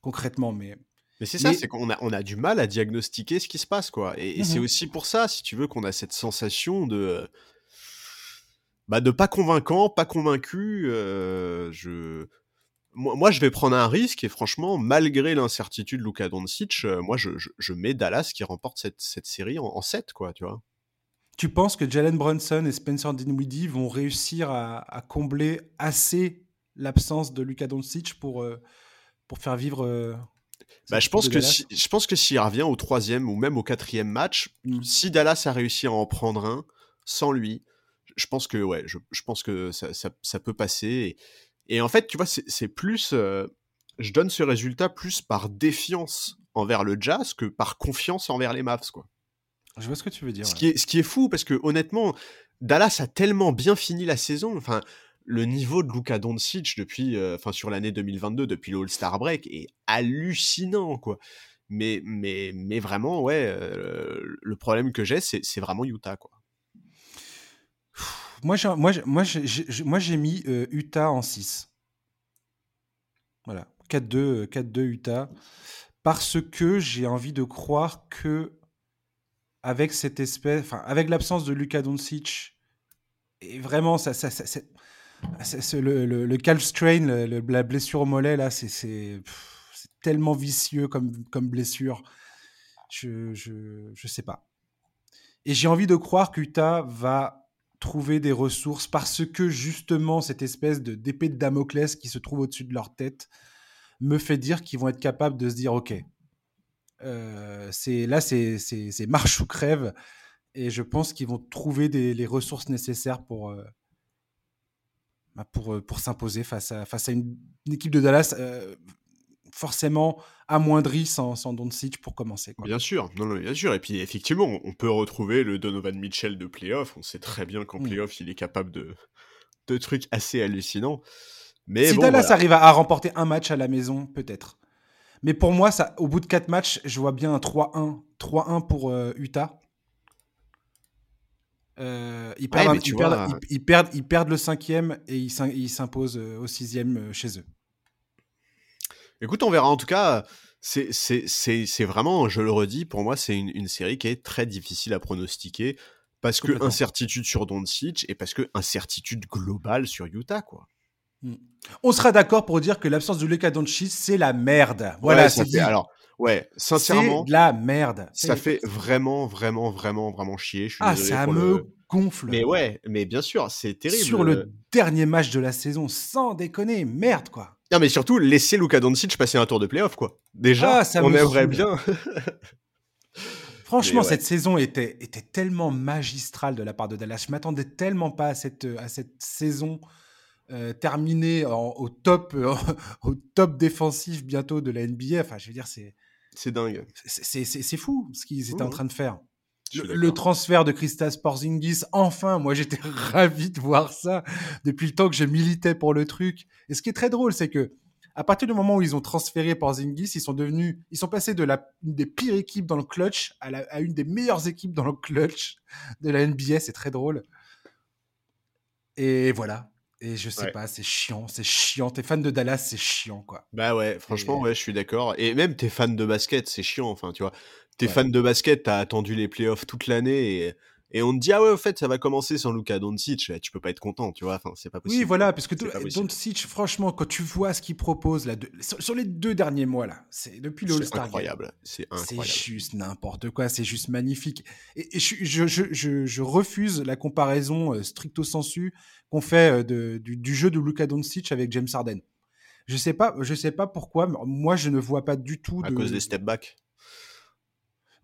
concrètement, mais
mais c'est ça, c'est qu'on a, on a du mal à diagnostiquer ce qui se passe, quoi. Et, c'est mmh aussi pour ça, si tu veux, qu'on a cette sensation de. Bah, de pas convaincant, pas convaincu. Euh, je. Moi, je vais prendre un risque et franchement, malgré l'incertitude de Luka Doncic, euh, moi, je, je, mets Dallas qui remporte cette, cette série en, 7, quoi, tu vois.
Tu penses que Jalen Brunson et Spencer Dinwiddie vont réussir à, combler assez l'absence de Luka Doncic pour, euh, pour faire vivre
bah, je pense que je pense que s'il revient au troisième ou même au quatrième match, mmh. si Dallas a réussi à en prendre un sans lui, je pense que ouais, je, je pense que ça, ça, ça, peut passer. Et, en fait, tu vois, c'est plus, euh, je donne ce résultat plus par défiance envers le Jazz que par confiance envers les Mavs, quoi.
Je vois ce que tu veux dire.
Ce, qui, est, ce qui est fou parce que honnêtement, Dallas a tellement bien fini la saison. Enfin, le niveau de Luka Doncic depuis, euh, enfin sur l'année 2022, depuis le All-Star Break, est hallucinant, quoi. Mais, mais, mais vraiment, ouais, euh, le problème que j'ai, c'est vraiment Utah, quoi.
Moi, j'ai, moi, moi, moi, j'ai mis euh, Utah en 6. Voilà, 4-2, 4-2 Utah. Parce que j'ai envie de croire que, avec cette espèce, enfin, avec l'absence de Luka Doncic, et vraiment, ça, ça, ça, c'est le, calf strain, la blessure au mollet, là, c'est tellement vicieux comme, blessure. Je, je, je sais pas. Et j'ai envie de croire qu'Utah va trouver des ressources parce que justement cette espèce de d'épée de Damoclès qui se trouve au-dessus de leur tête me fait dire qu'ils vont être capables de se dire ok, c'est là c'est marche ou crève et je pense qu'ils vont trouver les ressources nécessaires pour bah, pour, pour s'imposer face à, face à une, équipe de Dallas forcément amoindrie sans, sans Doncic pour commencer.
Bien sûr, non, non, bien sûr. Et puis effectivement, on peut retrouver le Donovan Mitchell de playoff. On sait très bien qu'en mmh. playoff, il est capable de, de trucs assez hallucinants.
Mais si Dallas arrive à, remporter un match à la maison, peut-être. Mais pour moi, ça, au bout de quatre matchs, je vois bien un 3-1. 3-1 pour euh, Utah. Euh, ils, perdent, ils, perdent, ils, perdent, le cinquième et ils s'imposent euh, au sixième chez eux.
Écoute, on verra. En tout cas, c'est vraiment, je le redis, pour moi, c'est une, série qui est très difficile à pronostiquer parce que incertitude sur Doncic et parce que incertitude globale sur Utah, quoi.
Hmm. On sera d'accord pour dire que l'absence de Luka Doncic, c'est la merde. Voilà,
c'est Alors, ouais, sincèrement,
c'est la merde.
Ça fait vraiment, vraiment, vraiment, vraiment chier.
ah, ça me gonfle.
Mais ouais, mais bien sûr, c'est terrible.
Sur le dernier match de la saison, sans déconner, merde quoi.
Non, mais surtout, laisser Luka Doncic passer un tour de playoff, quoi. Déjà, ah, on aimerait bien.
Franchement, cette saison était, était tellement magistrale de la part de Dallas. Je m'attendais tellement pas à cette, à cette saison euh, terminée au, top, au top défensif bientôt de la NBA. Enfin, je veux dire, c'est.
C'est dingue.
C'est fou ce qu'ils étaient en train de faire. Le, transfert de Christas Porzingis, enfin, moi j'étais ravi de voir ça depuis le temps que je militais pour le truc. Et ce qui est très drôle, c'est que à partir du moment où ils ont transféré Porzingis, ils sont devenus, ils sont passés de la une des pires équipes dans le clutch à, la, à une des meilleures équipes dans le clutch de la NBA. C'est très drôle. Et voilà. Et je sais pas, c'est chiant, c'est chiant. T'es fan de Dallas, c'est chiant, quoi.
Bah ouais, franchement, ouais, je suis d'accord. Et même t'es fan de basket, c'est chiant. Enfin, tu vois, t'es fan de basket, t'as attendu les playoffs toute l'année et, et, on te dit ah ouais, au fait, ça va commencer sans Luka Doncic. Tu peux pas être content, tu vois. Enfin, c'est pas possible.
Oui, voilà, parce que Doncic, franchement, quand tu vois ce qu'il propose là, sur, les deux derniers mois là, c'est depuis le All-Star.
C'est incroyable. C'est incroyable.
C'est juste n'importe quoi. C'est juste magnifique. Et, je, je, je, je, refuse la comparaison euh, stricto sensu qu'on fait euh, de, du, du, jeu de Luka Doncic avec James Harden. Je sais pas, je sais pas pourquoi. Mais moi, je ne vois pas du tout.
À cause des step back.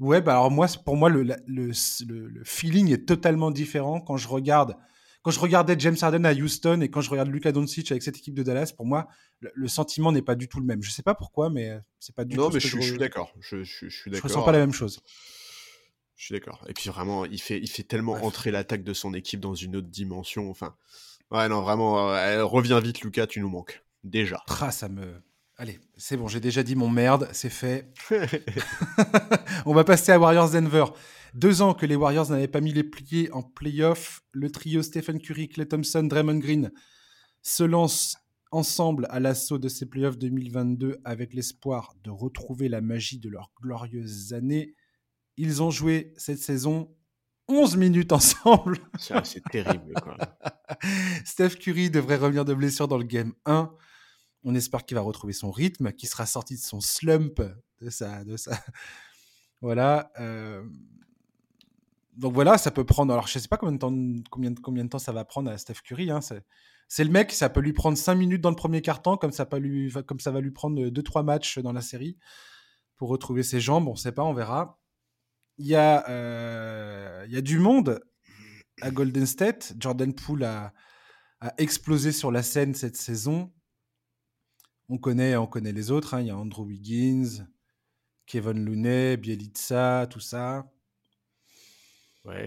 Ouais, bah alors moi, pour moi, le, le, le, feeling est totalement différent quand je regarde. Quand je regardais James Harden à Houston et quand je regarde Luka Doncic avec cette équipe de Dallas, pour moi, le, sentiment n'est pas du tout le même. Je sais pas pourquoi, mais euh, c'est pas du
non,
tout.
Non, mais je, suis d'accord. Je, je, suis d'accord.
Je ressens pas la même chose.
Je suis d'accord. Et puis vraiment, il fait, il fait tellement entrer l'attaque de son équipe dans une autre dimension. Enfin, ouais, non, vraiment, euh, reviens vite, Lucas, tu nous manques. Déjà.
Ah, ça me, Allez, c'est bon, j'ai déjà dit mon merde, c'est fait. On va passer à Warriors Denver. Deux ans que les Warriors n'avaient pas mis les pliés en playoff, le trio Stephen Curry, Clay Thompson, Draymond Green se lance ensemble à l'assaut de ces playoffs 2022 avec l'espoir de retrouver la magie de leurs glorieuses années. Ils ont joué cette saison 11 minutes ensemble.
C'est terrible.
Steph Curry devrait revenir de blessure dans le game 1. On espère qu'il va retrouver son rythme, qu'il sera sorti de son slump, de voilà. Euh, donc voilà, ça peut prendre. Alors je sais pas combien de temps, ça va prendre à Steph Curry. Hein. C'est le mec, ça peut lui prendre 5 minutes dans le premier quart-temps, comme ça, lui, comme ça va lui prendre 2-3 matchs dans la série pour retrouver ses jambes. On ne sait pas, on verra. Il y, a, euh, il y a du monde à Golden State. Jordan Poole a explosé sur la scène cette saison on connaît, on connaît les autres. Hein. Il y a Andrew Wiggins, Kevin Looney, Bielitsa, tout ça.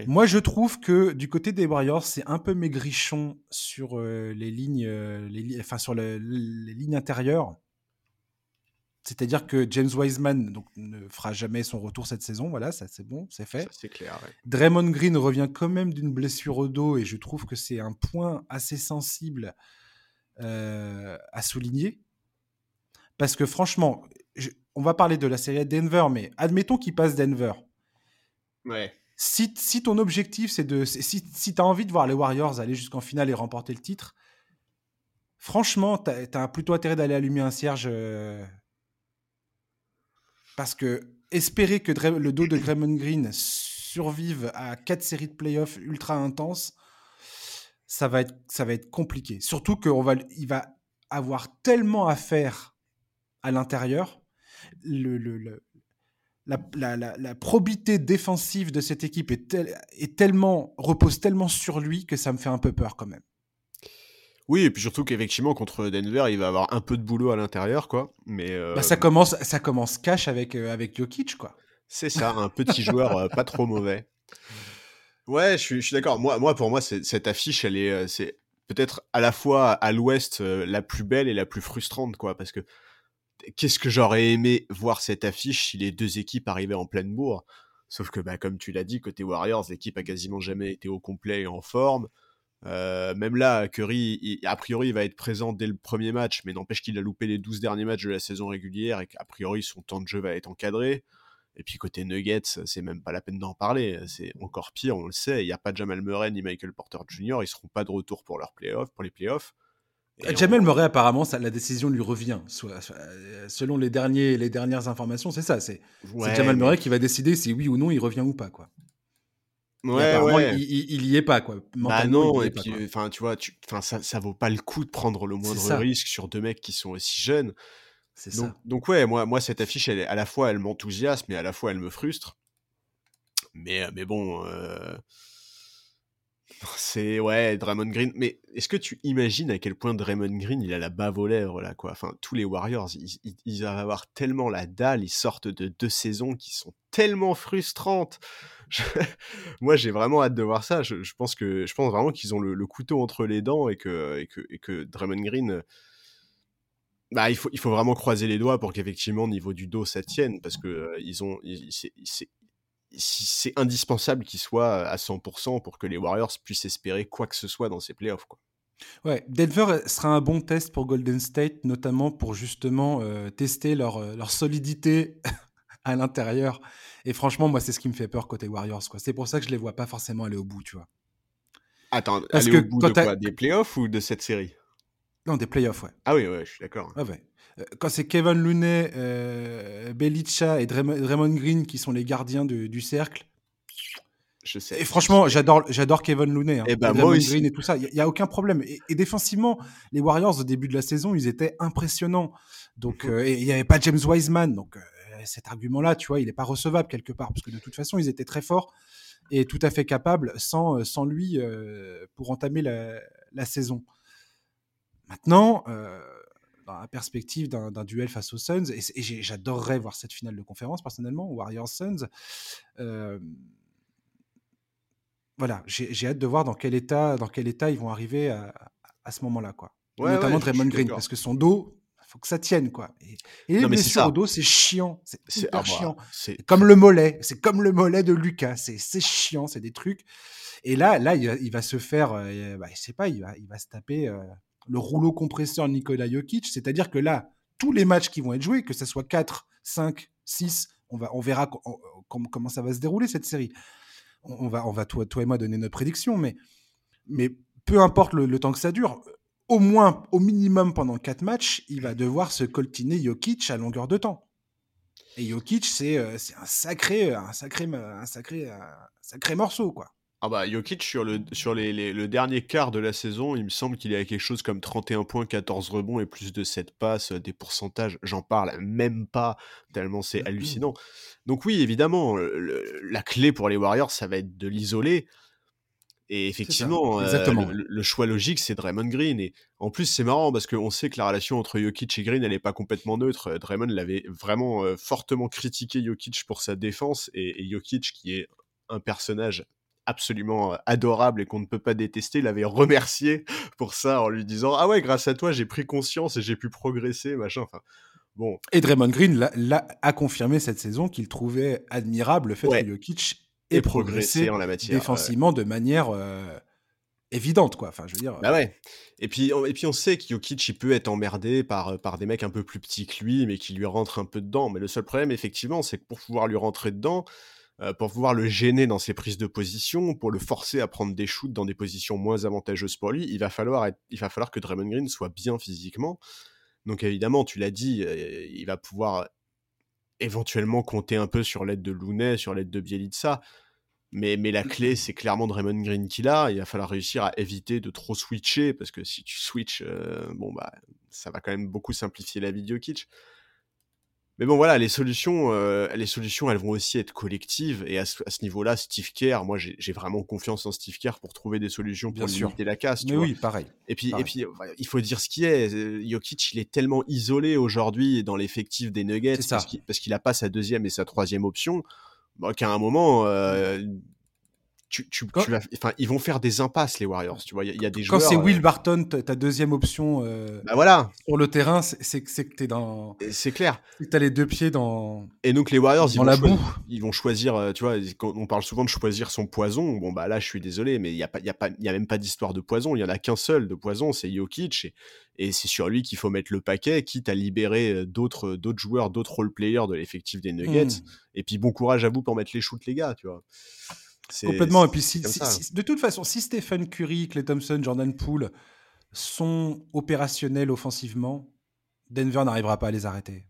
Moi, je trouve que du côté des Warriors, c'est un peu maigrichon sur euh, les lignes, euh, les, enfin sur les lignes intérieures. C'est-à-dire que James Wiseman donc, ne fera jamais son retour cette saison. Voilà, ça c'est bon, c'est fait.
C'est clair.
Draymond Green revient quand même d'une blessure au dos et je trouve que c'est un point assez sensible euh, à souligner. Parce que franchement, on va parler de la série Denver, mais admettons qu'il passe Denver.
Ouais.
Si, si ton objectif, c'est de. Si, si tu as envie de voir les Warriors aller jusqu'en finale et remporter le titre, franchement, tu as, plutôt intérêt d'aller allumer un cierge. Euh, parce que espérer que le dos de Draymond Green survive à quatre séries de playoffs ultra intenses, ça va être, ça va être compliqué. Surtout qu'il va, il va avoir tellement à faire à l'intérieur, le, le, la, la, probité défensive de cette équipe est, est tellement, repose tellement sur lui que ça me fait un peu peur quand même.
Oui, et puis surtout qu'effectivement, contre Denver, il va avoir un peu de boulot à l'intérieur, quoi. Mais
euh, bah, ça commence, ça commence cash avec, euh, avec Jokic, quoi.
C'est ça, un petit joueur euh, pas trop mauvais. Ouais, je suis, je suis d'accord. Moi, moi, pour moi, cette affiche, elle est, c'est peut-être à la fois à l'ouest la plus belle et la plus frustrante, quoi. Parce que qu'est-ce que j'aurais aimé voir cette affiche si les deux équipes arrivaient en pleine bourre? Sauf que, bah, comme tu l'as dit, côté Warriors, l'équipe a quasiment jamais été au complet et en forme. Euh, même là, Curry, a priori, il va être présent dès le premier match, mais n'empêche qu'il a loupé les 12 derniers matchs de la saison régulière et qu'a priori, son temps de jeu va être encadré. Et puis côté Nuggets, c'est même pas la peine d'en parler. C'est encore pire, on le sait. Il n'y a pas Jamal Murray ni Michael Porter Jr. Ils seront pas de retour pour leurs pour les playoffs.
Jamal Murray, apparemment, la décision lui revient. selon les, derniers, les dernières informations, c'est ça. C'est Jamal Murray qui va décider si oui ou non il revient ou pas. Quoi. Ouais, ouais. Il, il, y est pas, quoi.
Bah non, et puis, enfin, tu vois, tu, ça, ça vaut pas le coup de prendre le moindre risque sur deux mecs qui sont aussi jeunes. C'est ça. Donc, ouais, moi, moi, cette affiche, elle, à la fois, elle m'enthousiasme, mais à la fois, elle me frustre. Mais, mais bon, euh, c'est ouais, Draymond Green. Mais est-ce que tu imagines à quel point Draymond Green il a la bave aux lèvres là quoi? Enfin, tous les Warriors, ils, vont avoir tellement la dalle. Ils sortent de deux saisons qui sont tellement frustrantes. Moi, j'ai vraiment hâte de voir ça. Je, pense que je pense vraiment qu'ils ont le, couteau entre les dents et que et que, et que Draymond Green. Bah, il faut, il faut vraiment croiser les doigts pour qu'effectivement, au niveau du dos, ça tienne, parce que euh, ils ont, c'est indispensable qu'il soit à 100% pour que les Warriors puissent espérer quoi que ce soit dans ces playoffs. Quoi.
Ouais, Denver sera un bon test pour Golden State, notamment pour justement euh, tester leur, euh, leur solidité à l'intérieur. Et franchement, moi, c'est ce qui me fait peur côté Warriors. C'est pour ça que je les vois pas forcément aller au bout, tu vois.
Attends, aller au bout de quoi? Des playoffs ou de cette série?
Non, des playoffs, ouais.
Ah oui, ouais, je suis d'accord.
Ah ouais. Euh, quand c'est Kevin Looney, euh, Belicha et Draymond Green qui sont les gardiens du cercle. Je sais. Et franchement, j'adore, j'adore Kevin Looney, hein, et, ben, Draymond Green et tout ça. Il y, a aucun problème. Et, défensivement, les Warriors au début de la saison, ils étaient impressionnants. Donc, mhm. euh, il n'y avait pas James Wiseman. Donc, cet argument-là, tu vois, il n'est pas recevable quelque part parce que de toute façon, ils étaient très forts et tout à fait capables sans, sans lui pour entamer la, la saison. Maintenant, dans la perspective d'un duel face aux Suns. Et, j'adorerais voir cette finale de conférence, personnellement, Warriors-Suns. Euh, voilà, j'ai hâte de voir dans quel état, dans quel état ils vont arriver à, à ce moment-là, quoi. Notamment Draymond Green, parce que son dos, faut que ça tienne, quoi. Et, les blessures au dos, c'est chiant, c'est hyper ah bah, chiant. C'est comme le mollet, c'est comme le mollet de Lucas, c'est chiant, c'est des trucs. Et là, là, il, va se faire, euh, bah, je sais pas, il va, il va se taper. Euh, le rouleau compresseur Nikola Jokic. C'est-à-dire que là, tous les matchs qui vont être joués, que ce soit 4, 5, 6, on, va, on verra comment ça va se dérouler cette série. On, va, toi, et moi donner notre prédiction, mais, mais peu importe le, temps que ça dure, au moins, au minimum pendant 4 matchs, il va devoir se coltiner Jokic à longueur de temps. Et Jokic, c'est euh, un sacré, un, sacré, un, un sacré morceau, quoi.
Ah bah Jokic sur le sur les, le dernier quart de la saison, il me semble qu'il est à quelque chose comme 31 points, 14 rebonds et plus de 7 passes, des pourcentages, j'en parle même pas tellement c'est mmh hallucinant. Donc oui, évidemment, la clé pour les Warriors, ça va être de l'isoler. Et effectivement, euh, le, choix logique, c'est Draymond Green. Et en plus, c'est marrant parce qu'on sait que la relation entre Jokic et Green, elle n'est pas complètement neutre. Draymond l'avait vraiment euh, fortement critiqué Jokic pour sa défense et, et Jokic, qui est un personnage absolument euh, adorable et qu'on ne peut pas détester, l'avait remercié pour ça en lui disant ah ouais grâce à toi j'ai pris conscience et j'ai pu progresser machin enfin bon
et Draymond Green a confirmé cette saison qu'il trouvait admirable le fait que Jokic ait progressé, en la matière défensivement de manière euh, évidente quoi. Enfin je veux dire
bah ouais. Et puis et puis on sait que Jokic il peut être emmerdé par par des mecs un peu plus petits que lui mais qui lui rentrent un peu dedans. Mais le seul problème effectivement c'est que pour pouvoir lui rentrer dedans euh, pour pouvoir le gêner dans ses prises de position, pour le forcer à prendre des shoots dans des positions moins avantageuses pour lui, il va falloir, il va falloir que Draymond Green soit bien physiquement. Donc évidemment, tu l'as dit, euh, il va pouvoir éventuellement compter un peu sur l'aide de Looney, sur l'aide de Bielitsa. Mais, mais la clé, c'est clairement Draymond Green qui l'a. Il va falloir réussir à éviter de trop switcher, parce que si tu switches, euh, bon, bah, ça va quand même beaucoup simplifier la vie de Jokic. Mais bon, voilà, les solutions, euh, les solutions, elles vont aussi être collectives. Et à ce, niveau-là, Steve Kerr, moi, j'ai vraiment confiance en Steve Kerr pour trouver des solutions pour limiter la casse.
Mais oui, pareil.
Et puis, et puis, il faut dire ce qui est. Jokic, il est tellement isolé aujourd'hui dans l'effectif des Nuggets parce qu'il n'a pas sa deuxième et sa troisième option, bah, qu'à un moment, euh, tu, tu, ils vont faire des impasses les Warriors. Tu vois, il y, a des
joueurs.
Quand
c'est Will euh, Barton, ta deuxième option euh,
bah voilà.
sur le terrain, c'est que t'es dans.
C'est clair.
Que t'as les deux pieds dans.
Et donc les Warriors,
ils, vont la boue.
ils vont choisir. Euh, tu vois, on parle souvent de choisir son poison. Bon bah là, je suis désolé, mais il y a pas, y a pas, il y a même pas d'histoire de poison. Il y en a qu'un seul de poison, c'est Jokic. Et, et c'est sur lui qu'il faut mettre le paquet, quitte à libérer d'autres, d'autres joueurs, d'autres role players de l'effectif des Nuggets. Hmm. Et puis bon courage à vous pour mettre les shoots, les gars. Tu vois.
Complètement. Et puis, si, de toute façon, si Stephen Curry, Clay Thompson, Jordan Poole sont opérationnels offensivement, Denver n'arrivera pas à les arrêter.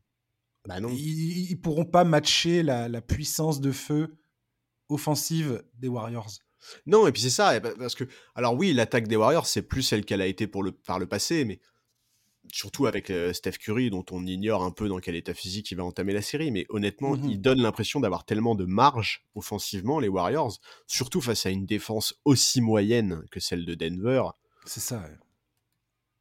Bah non.
Ils, ne pourront pas matcher la, puissance de feu offensive des Warriors.
Non, et puis c'est ça, parce que, alors oui, l'attaque des Warriors, c'est plus celle qu'elle a été pour le, par le passé, mais surtout avec euh, Steph Curry, dont on ignore un peu dans quel état physique il va entamer la série, mais honnêtement, mmh il donne l'impression d'avoir tellement de marge offensivement, les Warriors, surtout face à une défense aussi moyenne que celle de Denver.
C'est ça.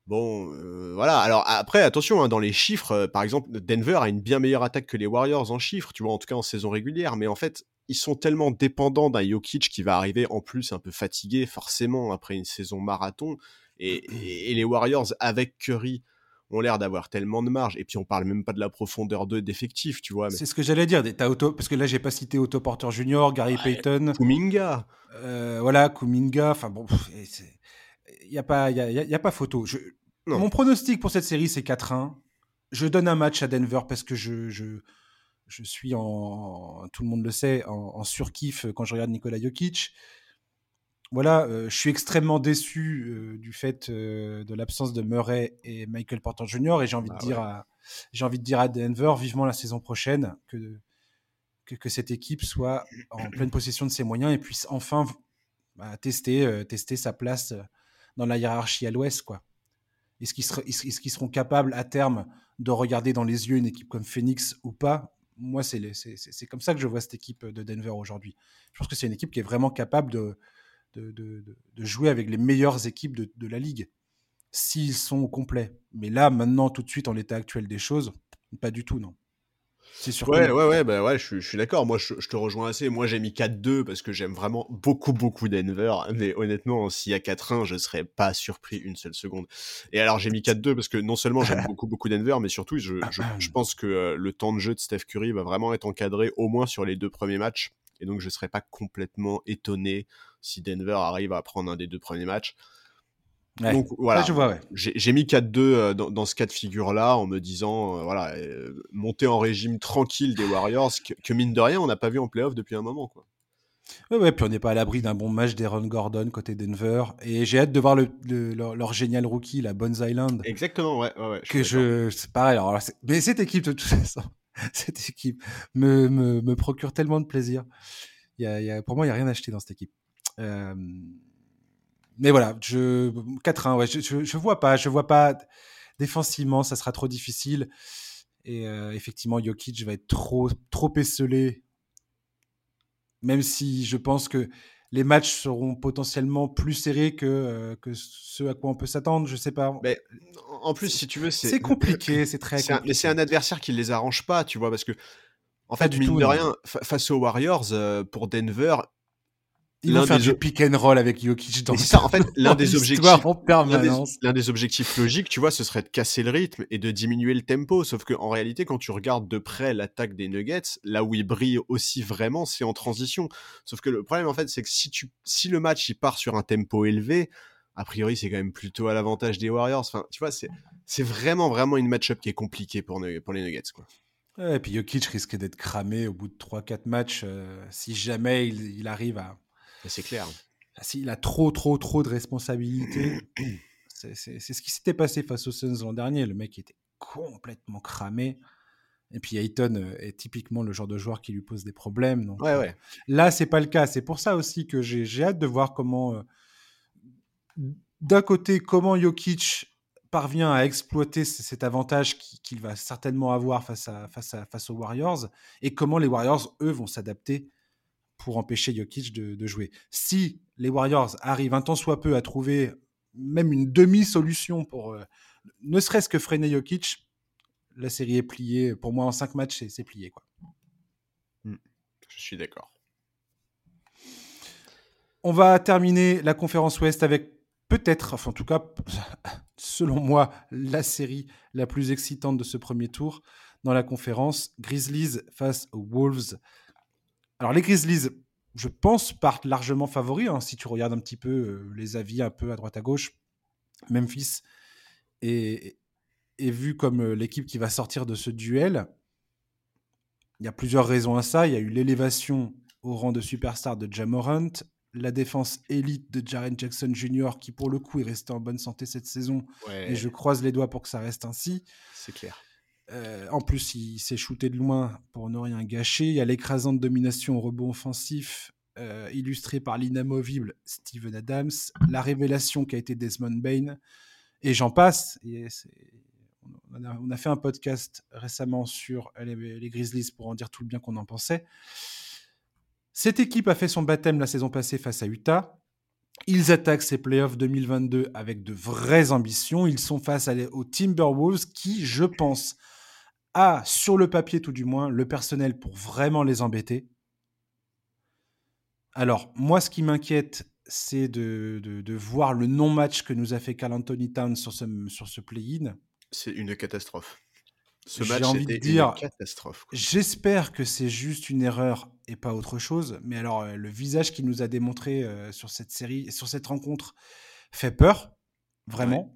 Bon, euh, voilà. Alors après, attention, hein, dans les chiffres, euh, par exemple, Denver a une bien meilleure attaque que les Warriors en chiffres, tu vois, en tout cas en saison régulière, mais en fait, ils sont tellement dépendants d'un Jokic qui va arriver en plus un peu fatigué, forcément, après une saison marathon, et, et les Warriors avec Curry ont l'air d'avoir tellement de marge. Et puis on parle même pas de la profondeur d'effectifs, tu vois.
C'est ce que j'allais dire. Auto... Parce que là, j'ai pas cité Otto Porter Jr., Gary Payton.
Kuminga.
Euh, voilà, Kuminga. Enfin bon, il n'y a, pas, y a, y a, pas photo. Je... Mon pronostic pour cette série, c'est 4-1. Je donne un match à Denver parce que je, je, je suis en, tout le monde le sait, en, en surkiff quand je regarde Nikola Jokic voilà, euh, je suis extrêmement déçu euh, du fait euh, de l'absence de Murray et Michael Porter Jr. et j'ai envie de bah dire à j'ai envie de dire à Denver vivement la saison prochaine que, que, cette équipe soit en pleine possession de ses moyens et puisse enfin bah, tester tester sa place dans la hiérarchie à l'Ouest quoi. Est-ce qu'ils seront capables à terme de regarder dans les yeux une équipe comme Phoenix ou pas? Moi, c'est comme ça que je vois cette équipe de Denver aujourd'hui. Je pense que c'est une équipe qui est vraiment capable de, de, jouer avec les meilleures équipes de, la ligue, s'ils sont au complet. Mais là, maintenant, tout de suite, en l'état actuel des choses, pas du tout, non.
C'est sûr. Ouais, ouais, ouais, bah ouais, je, suis d'accord. Moi, je, te rejoins assez. Moi, j'ai mis 4-2 parce que j'aime vraiment beaucoup, beaucoup Denver. Mais honnêtement, s'il y a 4-1, je serais pas surpris une seule seconde. Et alors, j'ai mis 4-2 parce que non seulement j'aime beaucoup, beaucoup Denver, mais surtout, je, je pense que euh, le temps de jeu de Steph Curry va vraiment être encadré au moins sur les deux premiers matchs. Et donc, je ne serais pas complètement étonné si Denver arrive à prendre un des deux premiers matchs. Donc voilà, j'ai mis 4-2 euh, dans, ce cas de figure-là en me disant, euh, voilà, euh, monter en régime tranquille des Warriors, que, mine de rien, on n'a pas vu en playoff depuis un moment. Quoi.
Ouais, ouais, puis on n'est pas à l'abri d'un bon match d'Aaron Gordon côté Denver. Et j'ai hâte de voir le, leur, génial rookie, la Bones Island.
Exactement, ouais. ouais,
que je, c'est pareil. Alors, mais cette équipe, de toute façon, cette équipe me, me, me procure tellement de plaisir. Y a, y a, pour moi, il n'y a rien à acheter dans cette équipe. Euh, mais voilà, je 4-1, ouais, je, je, vois pas, je vois pas défensivement, ça sera trop difficile. Et euh, effectivement, Jokic va être trop, trop esselé. Même si je pense que les matchs seront potentiellement plus serrés que, euh, que ce à quoi on peut s'attendre, je sais pas.
Mais en plus, si tu veux,
c'est compliqué, c'est très compliqué.
mais c'est un adversaire qui ne les arrange pas, tu vois, parce que en fait, mine de rien, face aux Warriors, pour Denver,
il vont faire du pick and roll avec Jokic dans
ça, en fait, l'un des objectifs, l'un des, objectifs logiques, tu vois, ce serait de casser le rythme et de diminuer le tempo. Sauf que, en réalité, quand tu regardes de près l'attaque des Nuggets, là où ils brillent aussi vraiment, c'est en transition. Sauf que le problème, en fait, c'est que si tu, si le match, il part sur un tempo élevé, a priori, c'est quand même plutôt à l'avantage des Warriors. Enfin, tu vois, c'est, c'est vraiment, vraiment une match-up qui est compliquée pour, pour les Nuggets, quoi.
et puis Jokic risque d'être cramé au bout de 3-4 matchs euh, si jamais il arrive à,
c'est clair.
S'il a trop, trop, trop de responsabilités, c'est ce qui s'était passé face aux Suns l'an dernier. Le mec était complètement cramé. Et puis Ayton euh, est typiquement le genre de joueur qui lui pose des problèmes. Donc,
ouais, ouais.
Là, c'est pas le cas. C'est pour ça aussi que j'ai hâte de voir comment, euh, d'un côté, comment Jokic parvient à exploiter cet avantage qu'il va certainement avoir face, à, face, à, face aux Warriors et comment les Warriors, eux, vont s'adapter pour empêcher Jokic de, jouer. Si les Warriors arrivent un temps soit peu à trouver même une demi-solution pour euh, ne serait-ce que freiner Jokic, la série est pliée. Pour moi, en cinq matchs, c'est plié. Quoi.
Hmm. Je suis d'accord.
On va terminer la conférence Ouest avec peut-être, enfin en tout cas, selon moi, la série la plus excitante de ce premier tour dans la conférence, Grizzlies face aux Wolves. Alors les Grizzlies, je pense, partent largement favoris, hein, si tu regardes un petit peu euh, les avis un peu à droite à gauche. Memphis est, est vu comme euh, l'équipe qui va sortir de ce duel. Il y a plusieurs raisons à ça. Il y a eu l'élévation au rang de superstar de Jamorant, la défense élite de Jaren Jackson Jr., qui pour le coup est resté en bonne santé cette saison. Et je croise les doigts pour que ça reste ainsi.
C'est clair.
Euh, en plus, il s'est shooté de loin pour ne rien gâcher. Il y a l'écrasante domination au rebond offensif, euh, illustrée par l'inamovible Steven Adams, la révélation qui a été Desmond Bain, et j'en passe. on, a, fait un podcast récemment sur les, les Grizzlies pour en dire tout le bien qu'on en pensait. Cette équipe a fait son baptême la saison passée face à Utah. Ils attaquent ces playoffs 2022 avec de vraies ambitions. Ils sont face aux Timberwolves qui, je pense, a, sur le papier tout du moins, le personnel pour vraiment les embêter. Alors, moi, ce qui m'inquiète, c'est de, de, voir le non-match que nous a fait Carl Anthony Towns sur ce, sur ce play-in.
C'est une catastrophe.
Ce match envie de dire, une catastrophe. J'espère que c'est juste une erreur et pas autre chose. Mais alors, euh, le visage qu'il nous a démontré euh, sur cette série, sur cette rencontre, fait peur, vraiment.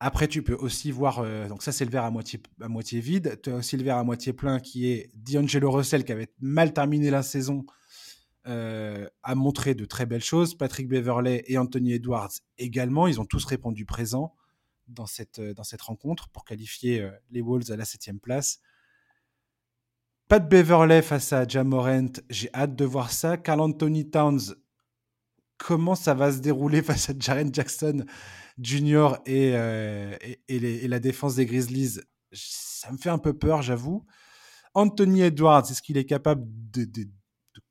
Après, tu peux aussi voir, euh, donc ça c'est le verre à moitié, vide. Tu as aussi le verre à moitié plein qui est D'Angelo Russell qui avait mal terminé la saison, a montré de très belles choses. Patrick Beverley et Anthony Edwards également, ils ont tous répondu présent dans cette, dans cette rencontre pour qualifier les Wolves à la septième place. De Beverley face à Jamorant, j'ai hâte de voir ça. Carl Anthony Towns, comment ça va se dérouler face à Jaren Jackson? Jr. Euh, et, et, la défense des Grizzlies Ça me fait un peu peur, j'avoue. Anthony Edwards, est-ce qu'il est capable de, de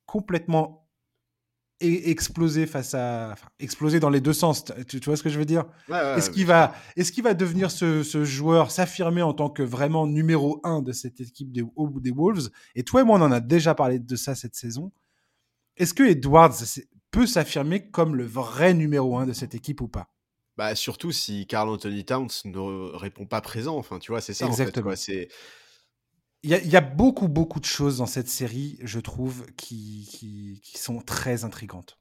complètement exploser face à exploser dans les deux sens tu, vois ce que je veux dire? Est-ce qu'il va est-ce qu'il va devenir ce, ce joueur s'affirmer en tant que vraiment numéro un de cette équipe des, des Wolves? Et toi et moi on en a déjà parlé de ça cette saison est-ce que Edwards peut s'affirmer comme le vrai numéro un de cette équipe ou pas?
Bah surtout si Carl Anthony Towns ne répond pas présent enfin tu vois c'est ça exactement c'est
il y, a beaucoup, beaucoup de choses dans cette série, je trouve, qui, qui, sont très intrigantes.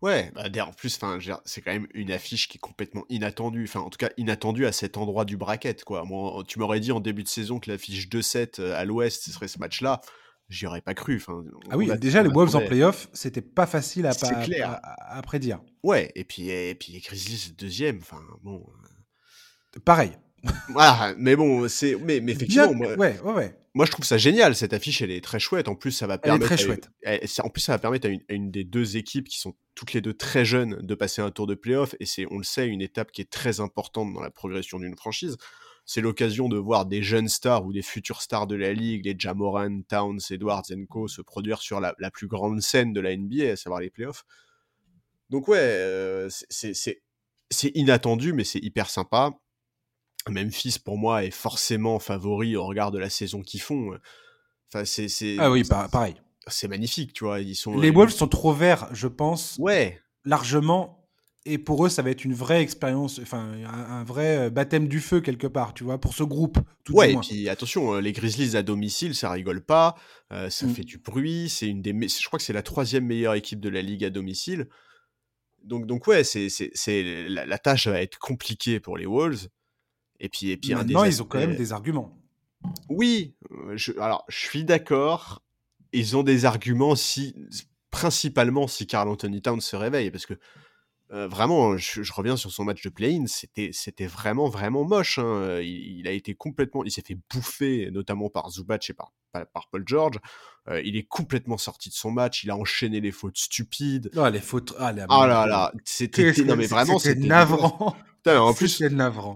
Ouais, bah, en plus, c'est quand même une affiche qui est complètement inattendue. Enfin, en tout cas, inattendue à cet endroit du bracket, quoi. Moi, tu m'aurais dit en début de saison que l'affiche 2-7 euh, à l'ouest, ce serait ce match-là. J'y aurais pas cru. Enfin,
ah oui, déjà, les Wolves en playoff, c'était pas facile à, pas, à, à, prédire.
Ouais, et puis, et puis les Grizzlies deuxième, enfin, bon.
Euh. Pareil.
voilà, mais bon, c'est. Mais, mais effectivement.
moi, ouais, ouais, ouais
moi, je trouve ça génial. Cette affiche, elle est très chouette. En plus, ça va permettre.
très chouette.
en plus, ça va permettre à une, des deux équipes qui sont toutes les deux très jeunes de passer un tour de playoff. Et c'est, on le sait, une étape qui est très importante dans la progression d'une franchise. C'est l'occasion de voir des jeunes stars ou des futurs stars de la ligue, les Jamoran, Towns, Edwards Co, se produire sur la, plus grande scène de la NBA, à savoir les playoffs. Donc ouais, euh, c'est inattendu, mais c'est hyper sympa. Memphis, pour moi, est forcément favori au regard de la saison qu'ils font. Enfin, c'est,
Ah oui, pareil.
C'est magnifique, tu vois. Ils sont,
les Wolves sont trop verts, je pense.
Ouais.
Largement. Et pour eux, ça va être une vraie expérience, enfin, un, vrai euh, baptême du feu quelque part, tu vois, pour ce groupe.
Tout ouais, et puis attention, euh, les Grizzlies à domicile, ça rigole pas, euh, ça mm. fait du bruit, c'est une des, je crois que c'est la troisième meilleure équipe de la ligue à domicile. Donc, donc ouais, c'est, c'est, la, la, tâche va être compliquée pour les Wolves. Et puis, et puis
maintenant, ils ont quand même des arguments.
Oui, je, alors je suis d'accord. Ils ont des arguments si, principalement si Carl Anthony Towns se réveille, parce que euh, vraiment, je, reviens sur son match de play-in, c'était, c'était vraiment, vraiment moche. Hein. Il, a été complètement, il s'est fait bouffer, notamment par Zubac et par, par, Paul George. Euh, il est complètement sorti de son match. Il a enchaîné les fautes stupides.
Oh, les fautes.
Ah, là là, c'était, non mais vraiment,
c'était navrant.
en plus,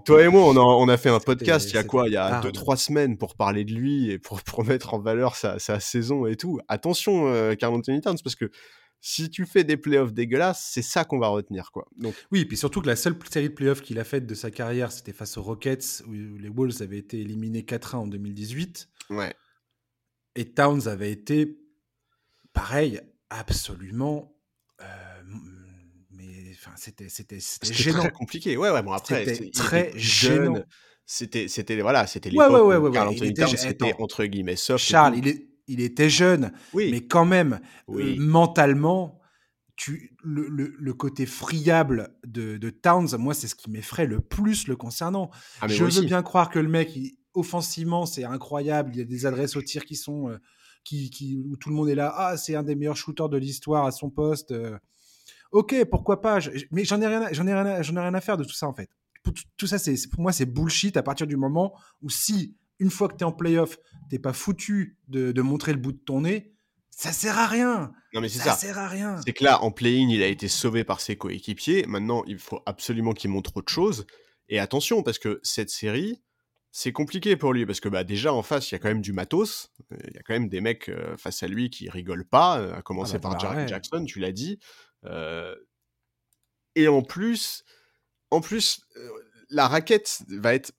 toi et moi, on a, on a fait un podcast il y a quoi? Il y a 2-3 semaines pour parler de lui et pour, pour mettre en valeur sa, sa saison et tout. Attention, euh, Carl Anthony Towns, parce que si tu fais des playoffs dégueulasses, c'est ça qu'on va retenir. quoi.
Donc... Oui, et puis surtout que la seule série de playoffs qu'il a faite de sa carrière, c'était face aux Rockets, où les Wolves avaient été éliminés 4-1 en 2018.
Ouais.
Et Towns avait été, pareil, absolument... Euh, mais enfin, c'était c'était
gênant. très compliqué. Ouais, ouais, bon, après,
c'était très gênant.
C'était, c'était, voilà, c'était l'époque ouais, ouais, ouais, Carl Anthony Towns était entre guillemets soft.
Charles, il est il était jeune, mais quand même, euh, mentalement, tu, le, côté friable de, de Towns, moi, c'est ce qui m'effraie le plus le concernant. Ah, je veux bien croire que le mec, offensivement, c'est incroyable. Il y a des adresses au tir qui sont. Euh, qui, qui, où tout le monde est là. Ah, c'est un des meilleurs shooters de l'histoire à son poste. Euh. ok, pourquoi pas. mais j'en ai, rien, j'en ai, rien, j'en ai rien à faire de tout ça, en fait. Tout ça, c'est, pour moi, c'est bullshit à partir du moment où si une fois que tu es en playoff, t'es pas foutu de, montrer le bout de ton nez, ça sert à rien.
Non mais c'est ça.
Ça sert à rien.
C'est que là, en play-in, il a été sauvé par ses coéquipiers. Maintenant, il faut absolument qu'il montre autre chose. Et attention, parce que cette série, c'est compliqué pour lui. Parce que bah, déjà, en face, il y a quand même du matos. Il y a quand même des mecs euh, face à lui qui rigolent pas, euh, à commencer ah bah, par Jared Jackson, tu l'as dit. Euh, et en plus, en plus, la raquette va être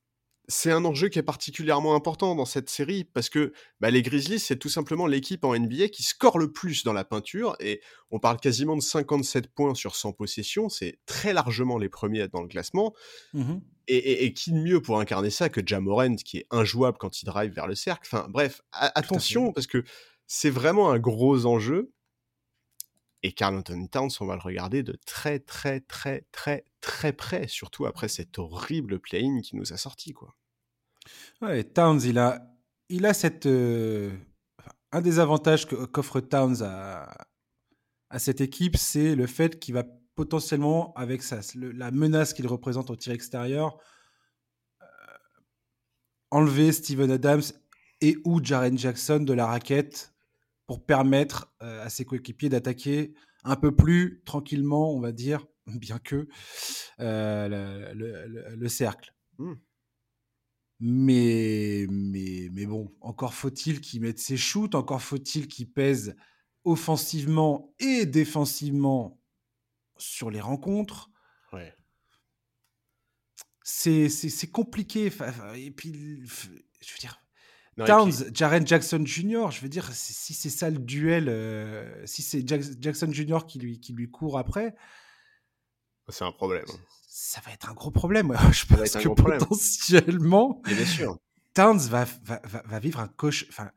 c'est un enjeu qui est particulièrement important dans cette série parce que bah, les Grizzlies, c'est tout simplement l'équipe en NBA qui score le plus dans la peinture et on parle quasiment de 57 points sur 100 possessions. C'est très largement les premiers dans le classement. Mmh et, qui de mieux pour incarner ça que Jamorant qui est injouable quand il drive vers le cercle? Enfin bref, attention parce que c'est vraiment un gros enjeu. Et Carl Anthony Towns, on va le regarder de très très très très très près, surtout après cet horrible play-in qui nous a sorti quoi.
Ouais, Towns, il a, il a cette, euh, un des avantages qu'offre Towns à, cette équipe, c'est le fait qu'il va potentiellement, avec sa, la menace qu'il représente au tir extérieur, euh, enlever Steven Adams et ou Jaren Jackson de la raquette pour permettre euh, à ses coéquipiers d'attaquer un peu plus tranquillement, on va dire, bien que le, le, cercle. Mmh. Mais, mais, mais bon, encore faut-il qu'il mette ses shoots, encore faut-il qu'il pèse offensivement et défensivement sur les rencontres.
Ouais.
C'est compliqué. Et puis, je veux dire, Towns, Jaren Jackson Jr., je veux dire, si c'est ça le duel, euh, si c'est Jackson Jr. qui lui, qui lui court après.
C'est un problème.
Ça va être un gros problème. Je pense que potentiellement,
bien sûr.
Towns va, va, va, vivre un coche. Enfin,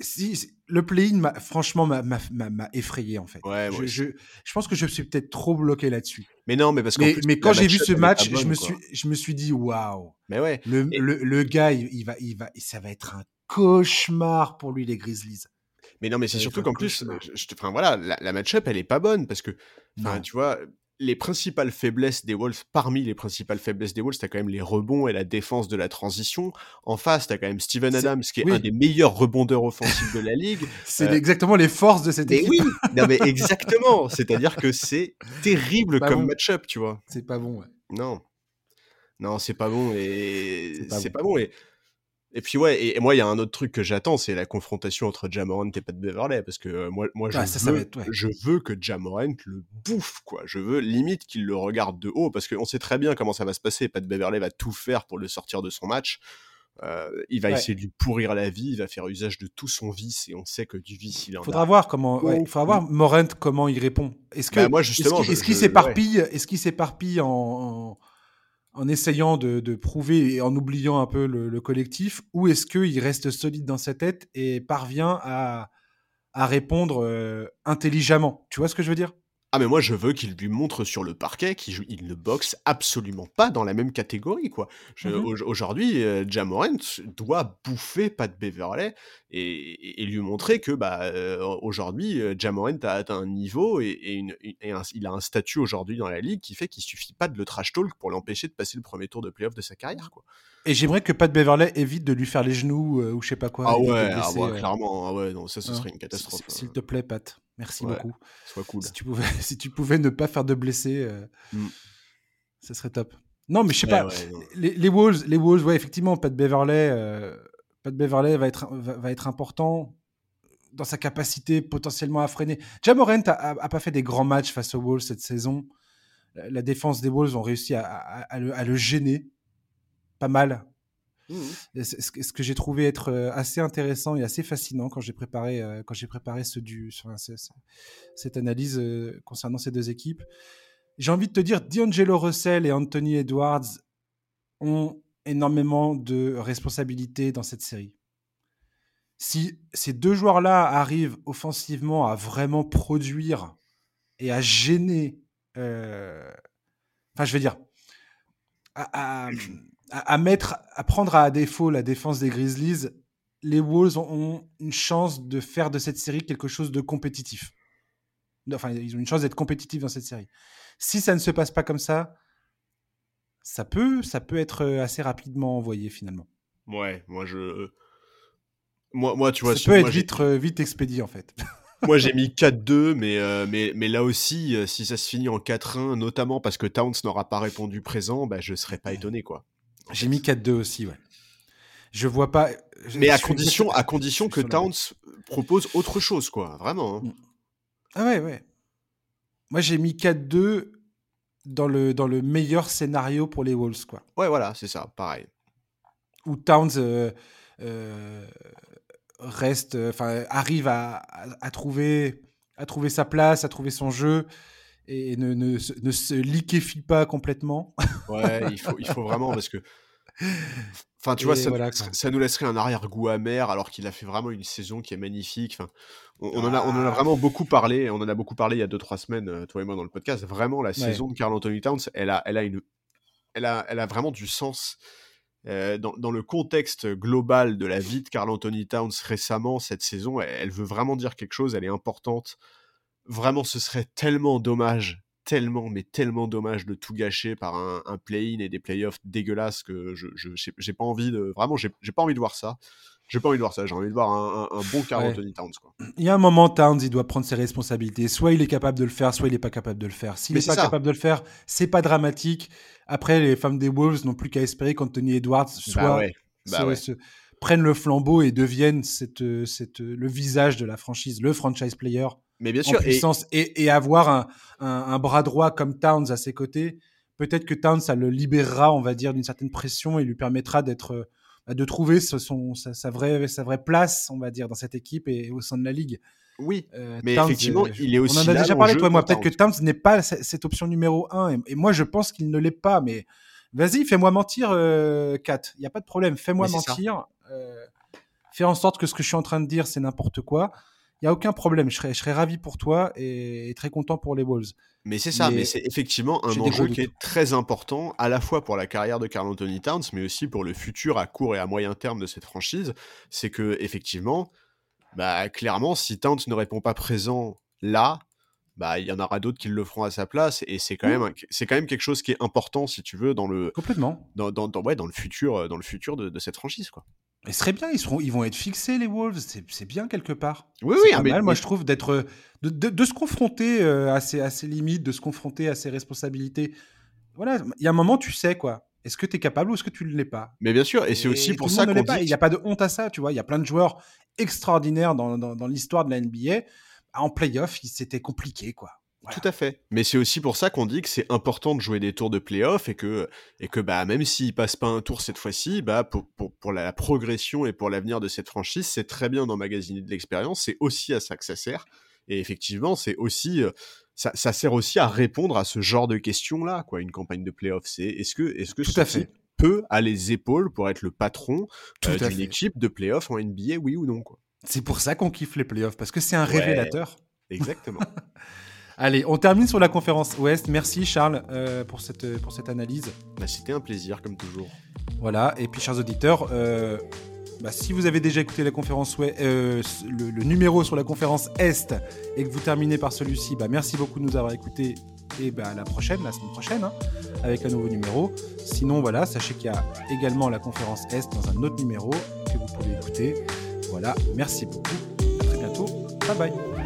si, le play-in, franchement, m'a effrayé en fait. je, je, je, pense que je suis peut-être trop bloqué là-dessus.
Mais non, mais parce que.
Mais, mais quand j'ai vu ce match, je, me suis, je me suis dit, waouh.
Mais ouais.
Le, le, le, gars, il, va, il va, ça va être un cauchemar pour lui, les Grizzlies.
Mais non, mais c'est surtout qu'en plus, je, enfin voilà, la, la match-up, elle est pas bonne parce que, tu vois, les principales faiblesses des Wolves, parmi les principales faiblesses des Wolves, t'as quand même les rebonds et la défense de la transition. En face, t'as quand même Steven Adams, qui est un des meilleurs rebondeurs offensifs de la ligue.
C'est euh, exactement les forces de cette équipe.
Oui, non mais exactement. C'est-à-dire que c'est terrible comme match-up, tu vois.
C'est pas bon, ouais.
Non. Non, c'est pas bon et c'est pas, bon. Et et puis ouais, et, moi il y a un autre truc que j'attends, c'est la confrontation entre Jamorant et Pat Beverley, parce que euh, moi, moi je, veux, je veux que Jamorant le bouffe, quoi. Je veux limite qu'il le regarde de haut, parce qu'on sait très bien comment ça va se passer. Pat Beverley va tout faire pour le sortir de son match. Euh, il va essayer de lui pourrir la vie, il va faire usage de tout son vice, et on sait que du vice il en
faudra Voir comment, il faudra voir Morent comment il répond. Est-ce que,
bah, moi justement,
est-ce qu'il s'éparpille, est-ce qu'il s'éparpille en en essayant de, prouver et en oubliant un peu le, collectif, ou est-ce qu'il reste solide dans sa tête et parvient à, répondre euh, intelligemment? Tu vois ce que je veux dire?
Ah mais moi je veux qu'il lui montre sur le parquet qu'il il ne boxe absolument pas dans la même catégorie quoi. Mmh aujourd'hui, euh, Jamorant doit bouffer Pat Beverley et, et, lui montrer que bah euh, aujourd'hui euh, Jamorant a atteint un niveau et, une, il a un statut aujourd'hui dans la ligue qui fait qu'il suffit pas de le trash talk pour l'empêcher de passer le premier tour de playoff de sa carrière quoi.
Et j'aimerais que Pat Beverley évite de lui faire les genoux ou je sais pas quoi.
Ah ouais, ah clairement, ah ouais, non, ça ce hein. serait une catastrophe.
S'il te plaît Pat. Merci beaucoup.
Soit cool.
Si tu, pouvais, si tu pouvais ne pas faire de blessés, euh, mm. ça serait top. Non, mais je sais pas. Les, les, Wolves, les Wolves, ouais, effectivement, Pat Beverley, euh, Pat Beverley va être, va, être important dans sa capacité potentiellement à freiner. Jamorent a, a, pas fait des grands matchs face aux Wolves cette saison. La, défense des Wolves ont réussi à, à le, le, gêner pas mal. Mmh. Ce que j'ai trouvé être euh, assez intéressant et assez fascinant quand j'ai préparé, euh, quand j'ai préparé ce du, cette analyse euh, concernant ces deux équipes. J'ai envie de te dire, D'Angelo Russell et Anthony Edwards ont énormément de responsabilités dans cette série. Si ces deux joueurs-là arrivent offensivement à vraiment produire et à gêner, enfin, je vais dire, à à, mettre, à prendre à défaut la défense des Grizzlies, les Wolves ont une chance de faire de cette série quelque chose de compétitif. Enfin, ils ont une chance d'être compétitifs dans cette série. Si ça ne se passe pas comme ça, ça peut, ça peut être euh, assez rapidement envoyé finalement.
Ouais, moi je, moi, moi tu vois,
ça peut être vite, euh, vite expédié en fait.
moi j'ai mis 4-2, mais, euh, mais, mais là aussi, si ça se finit en 4-1, notamment parce que Towns n'aura pas répondu présent, bah, je serais pas étonné quoi.
J'ai mis 4-2 aussi, ouais. Je vois pas.
Mais à condition, à condition que Towns propose autre chose, quoi. Vraiment. Hein. Mm.
Ah ouais, ouais. Moi, j'ai mis 4-2 dans le, dans le meilleur scénario pour les Wolves, quoi.
Ouais, voilà, c'est ça, pareil.
Où Towns euh, euh, reste, enfin, arrive à, à, trouver, à trouver sa place, à trouver son jeu et ne, ne, ne se liquéfie pas complètement.
Ouais, il faut, il faut vraiment parce que. Enfin, tu vois, ça, ça, nous laisserait un arrière-goût amer alors qu'il a fait vraiment une saison qui est magnifique. Enfin, on, en a, on en a ah. vraiment beaucoup parlé. On en a beaucoup parlé il y a 2-3 semaines, euh, toi et moi, dans le podcast. Vraiment, la saison de Carl Anthony Towns, elle a, elle a, une, elle a, elle a vraiment du sens. Euh, dans, dans, le contexte global de la vie de Carl Anthony Towns récemment, cette saison, elle, elle veut vraiment dire quelque chose. Elle est importante. Vraiment, ce serait tellement dommage tellement, mais tellement dommage de tout gâcher par un, play-in et des playoffs dégueulasses que je j'ai pas envie de vraiment j'ai pas envie de voir ça. J'ai pas envie de voir ça. J'ai envie de voir un, bon Carl Anthony Towns. Quoi.
Il y a un moment, Towns, il doit prendre ses responsabilités. Soit il est capable de le faire, soit il est pas capable de le faire. S'il n'est pas capable de le faire, c'est pas dramatique. Après, les femmes des Wolves n'ont plus qu'à espérer qu'Anthony Edwards bah soit, bah prenne le flambeau et devienne cette, cette, le visage de la franchise, le franchise player
mais bien sûr,
puissance et, et, avoir un, un, bras droit comme Towns à ses côtés, peut-être que Towns, ça le libérera, on va dire, d'une certaine pression et lui permettra d'être, bah, de trouver son, sa, vraie, sa vraie place, on va dire, dans cette équipe et au sein de la ligue.
Oui, euh, mais effectivement, euh, il est aussi.
On en a déjà parlé, toi et moi. Peut-être que Towns n'est pas cette option numéro un. Et, moi, je pense qu'il ne l'est pas. Mais vas-y, fais-moi mentir, euh, Kat. Il n'y a pas de problème. Fais-moi mentir. Euh, fais en sorte que ce que je suis en train de dire, c'est n'importe quoi il n'y a aucun problème. Je serais, je serais ravi pour toi et, très content pour les Wolves.
Mais c'est ça, mais, c'est effectivement un enjeu qui est très important, à la fois pour la carrière de Carl Anthony Towns, mais aussi pour le futur à court et à moyen terme de cette franchise. C'est que, effectivement, bah, clairement, si Towns ne répond pas présent là, bah, il y en aura d'autres qui le feront à sa place. Et c'est quand, même, c'est quand même quelque chose qui est important, si tu veux, dans le,
Complètement.
Dans, dans, ouais, dans le futur, dans le futur de, de cette franchise. Quoi.
Mais ce serait bien, ils, seront, ils vont être fixés, les Wolves. C'est bien quelque part.
Oui, oui.
Pas mal, moi, je trouve, d'être de, de, se confronter euh, à, ses, à, ses, limites, de se confronter à ses responsabilités. Voilà, il y a un moment, tu sais, quoi. Est-ce que tu es capable ou est-ce que tu ne l'es pas?
Mais bien sûr, et, c'est aussi pour ça qu'on dit...
Il n'y a pas de honte à ça, tu vois. Il y a plein de joueurs extraordinaires dans, dans, dans l'histoire de la NBA. En playoff, c'était compliqué, quoi.
Tout à fait. Mais c'est aussi pour ça qu'on dit que c'est important de jouer des tours de playoff et que, et que bah, même s'il passe pas un tour cette fois-ci, bah, pour, pour, pour, la progression et pour l'avenir de cette franchise, c'est très bien d'emmagasiner de l'expérience. C'est aussi à ça que ça sert. Et effectivement, c'est aussi, euh, ça, ça, sert aussi à répondre à ce genre de questions-là, quoi. Une campagne de playoff, c'est est-ce que, est-ce que
Tout à fait.
peut à les épaules pour être le patron euh, d'une équipe de playoff en NBA, oui ou non, quoi?
C'est pour ça qu'on kiffe les playoffs, parce que c'est un révélateur.
Exactement.
Allez, on termine sur la conférence Ouest. Merci Charles euh, pour, cette, pour cette analyse.
Bah, C'était un plaisir, comme toujours.
Voilà, et puis chers auditeurs, euh, bah, si vous avez déjà écouté la conférence Ouest, euh, le, numéro sur la conférence Est et que vous terminez par celui-ci, bah, merci beaucoup de nous avoir écoutés. Et bah, à la prochaine, la semaine prochaine, hein, avec un nouveau numéro. Sinon, voilà, sachez qu'il y a également la conférence Est dans un autre numéro que vous pouvez écouter. Voilà, merci beaucoup. À très bientôt. Bye bye.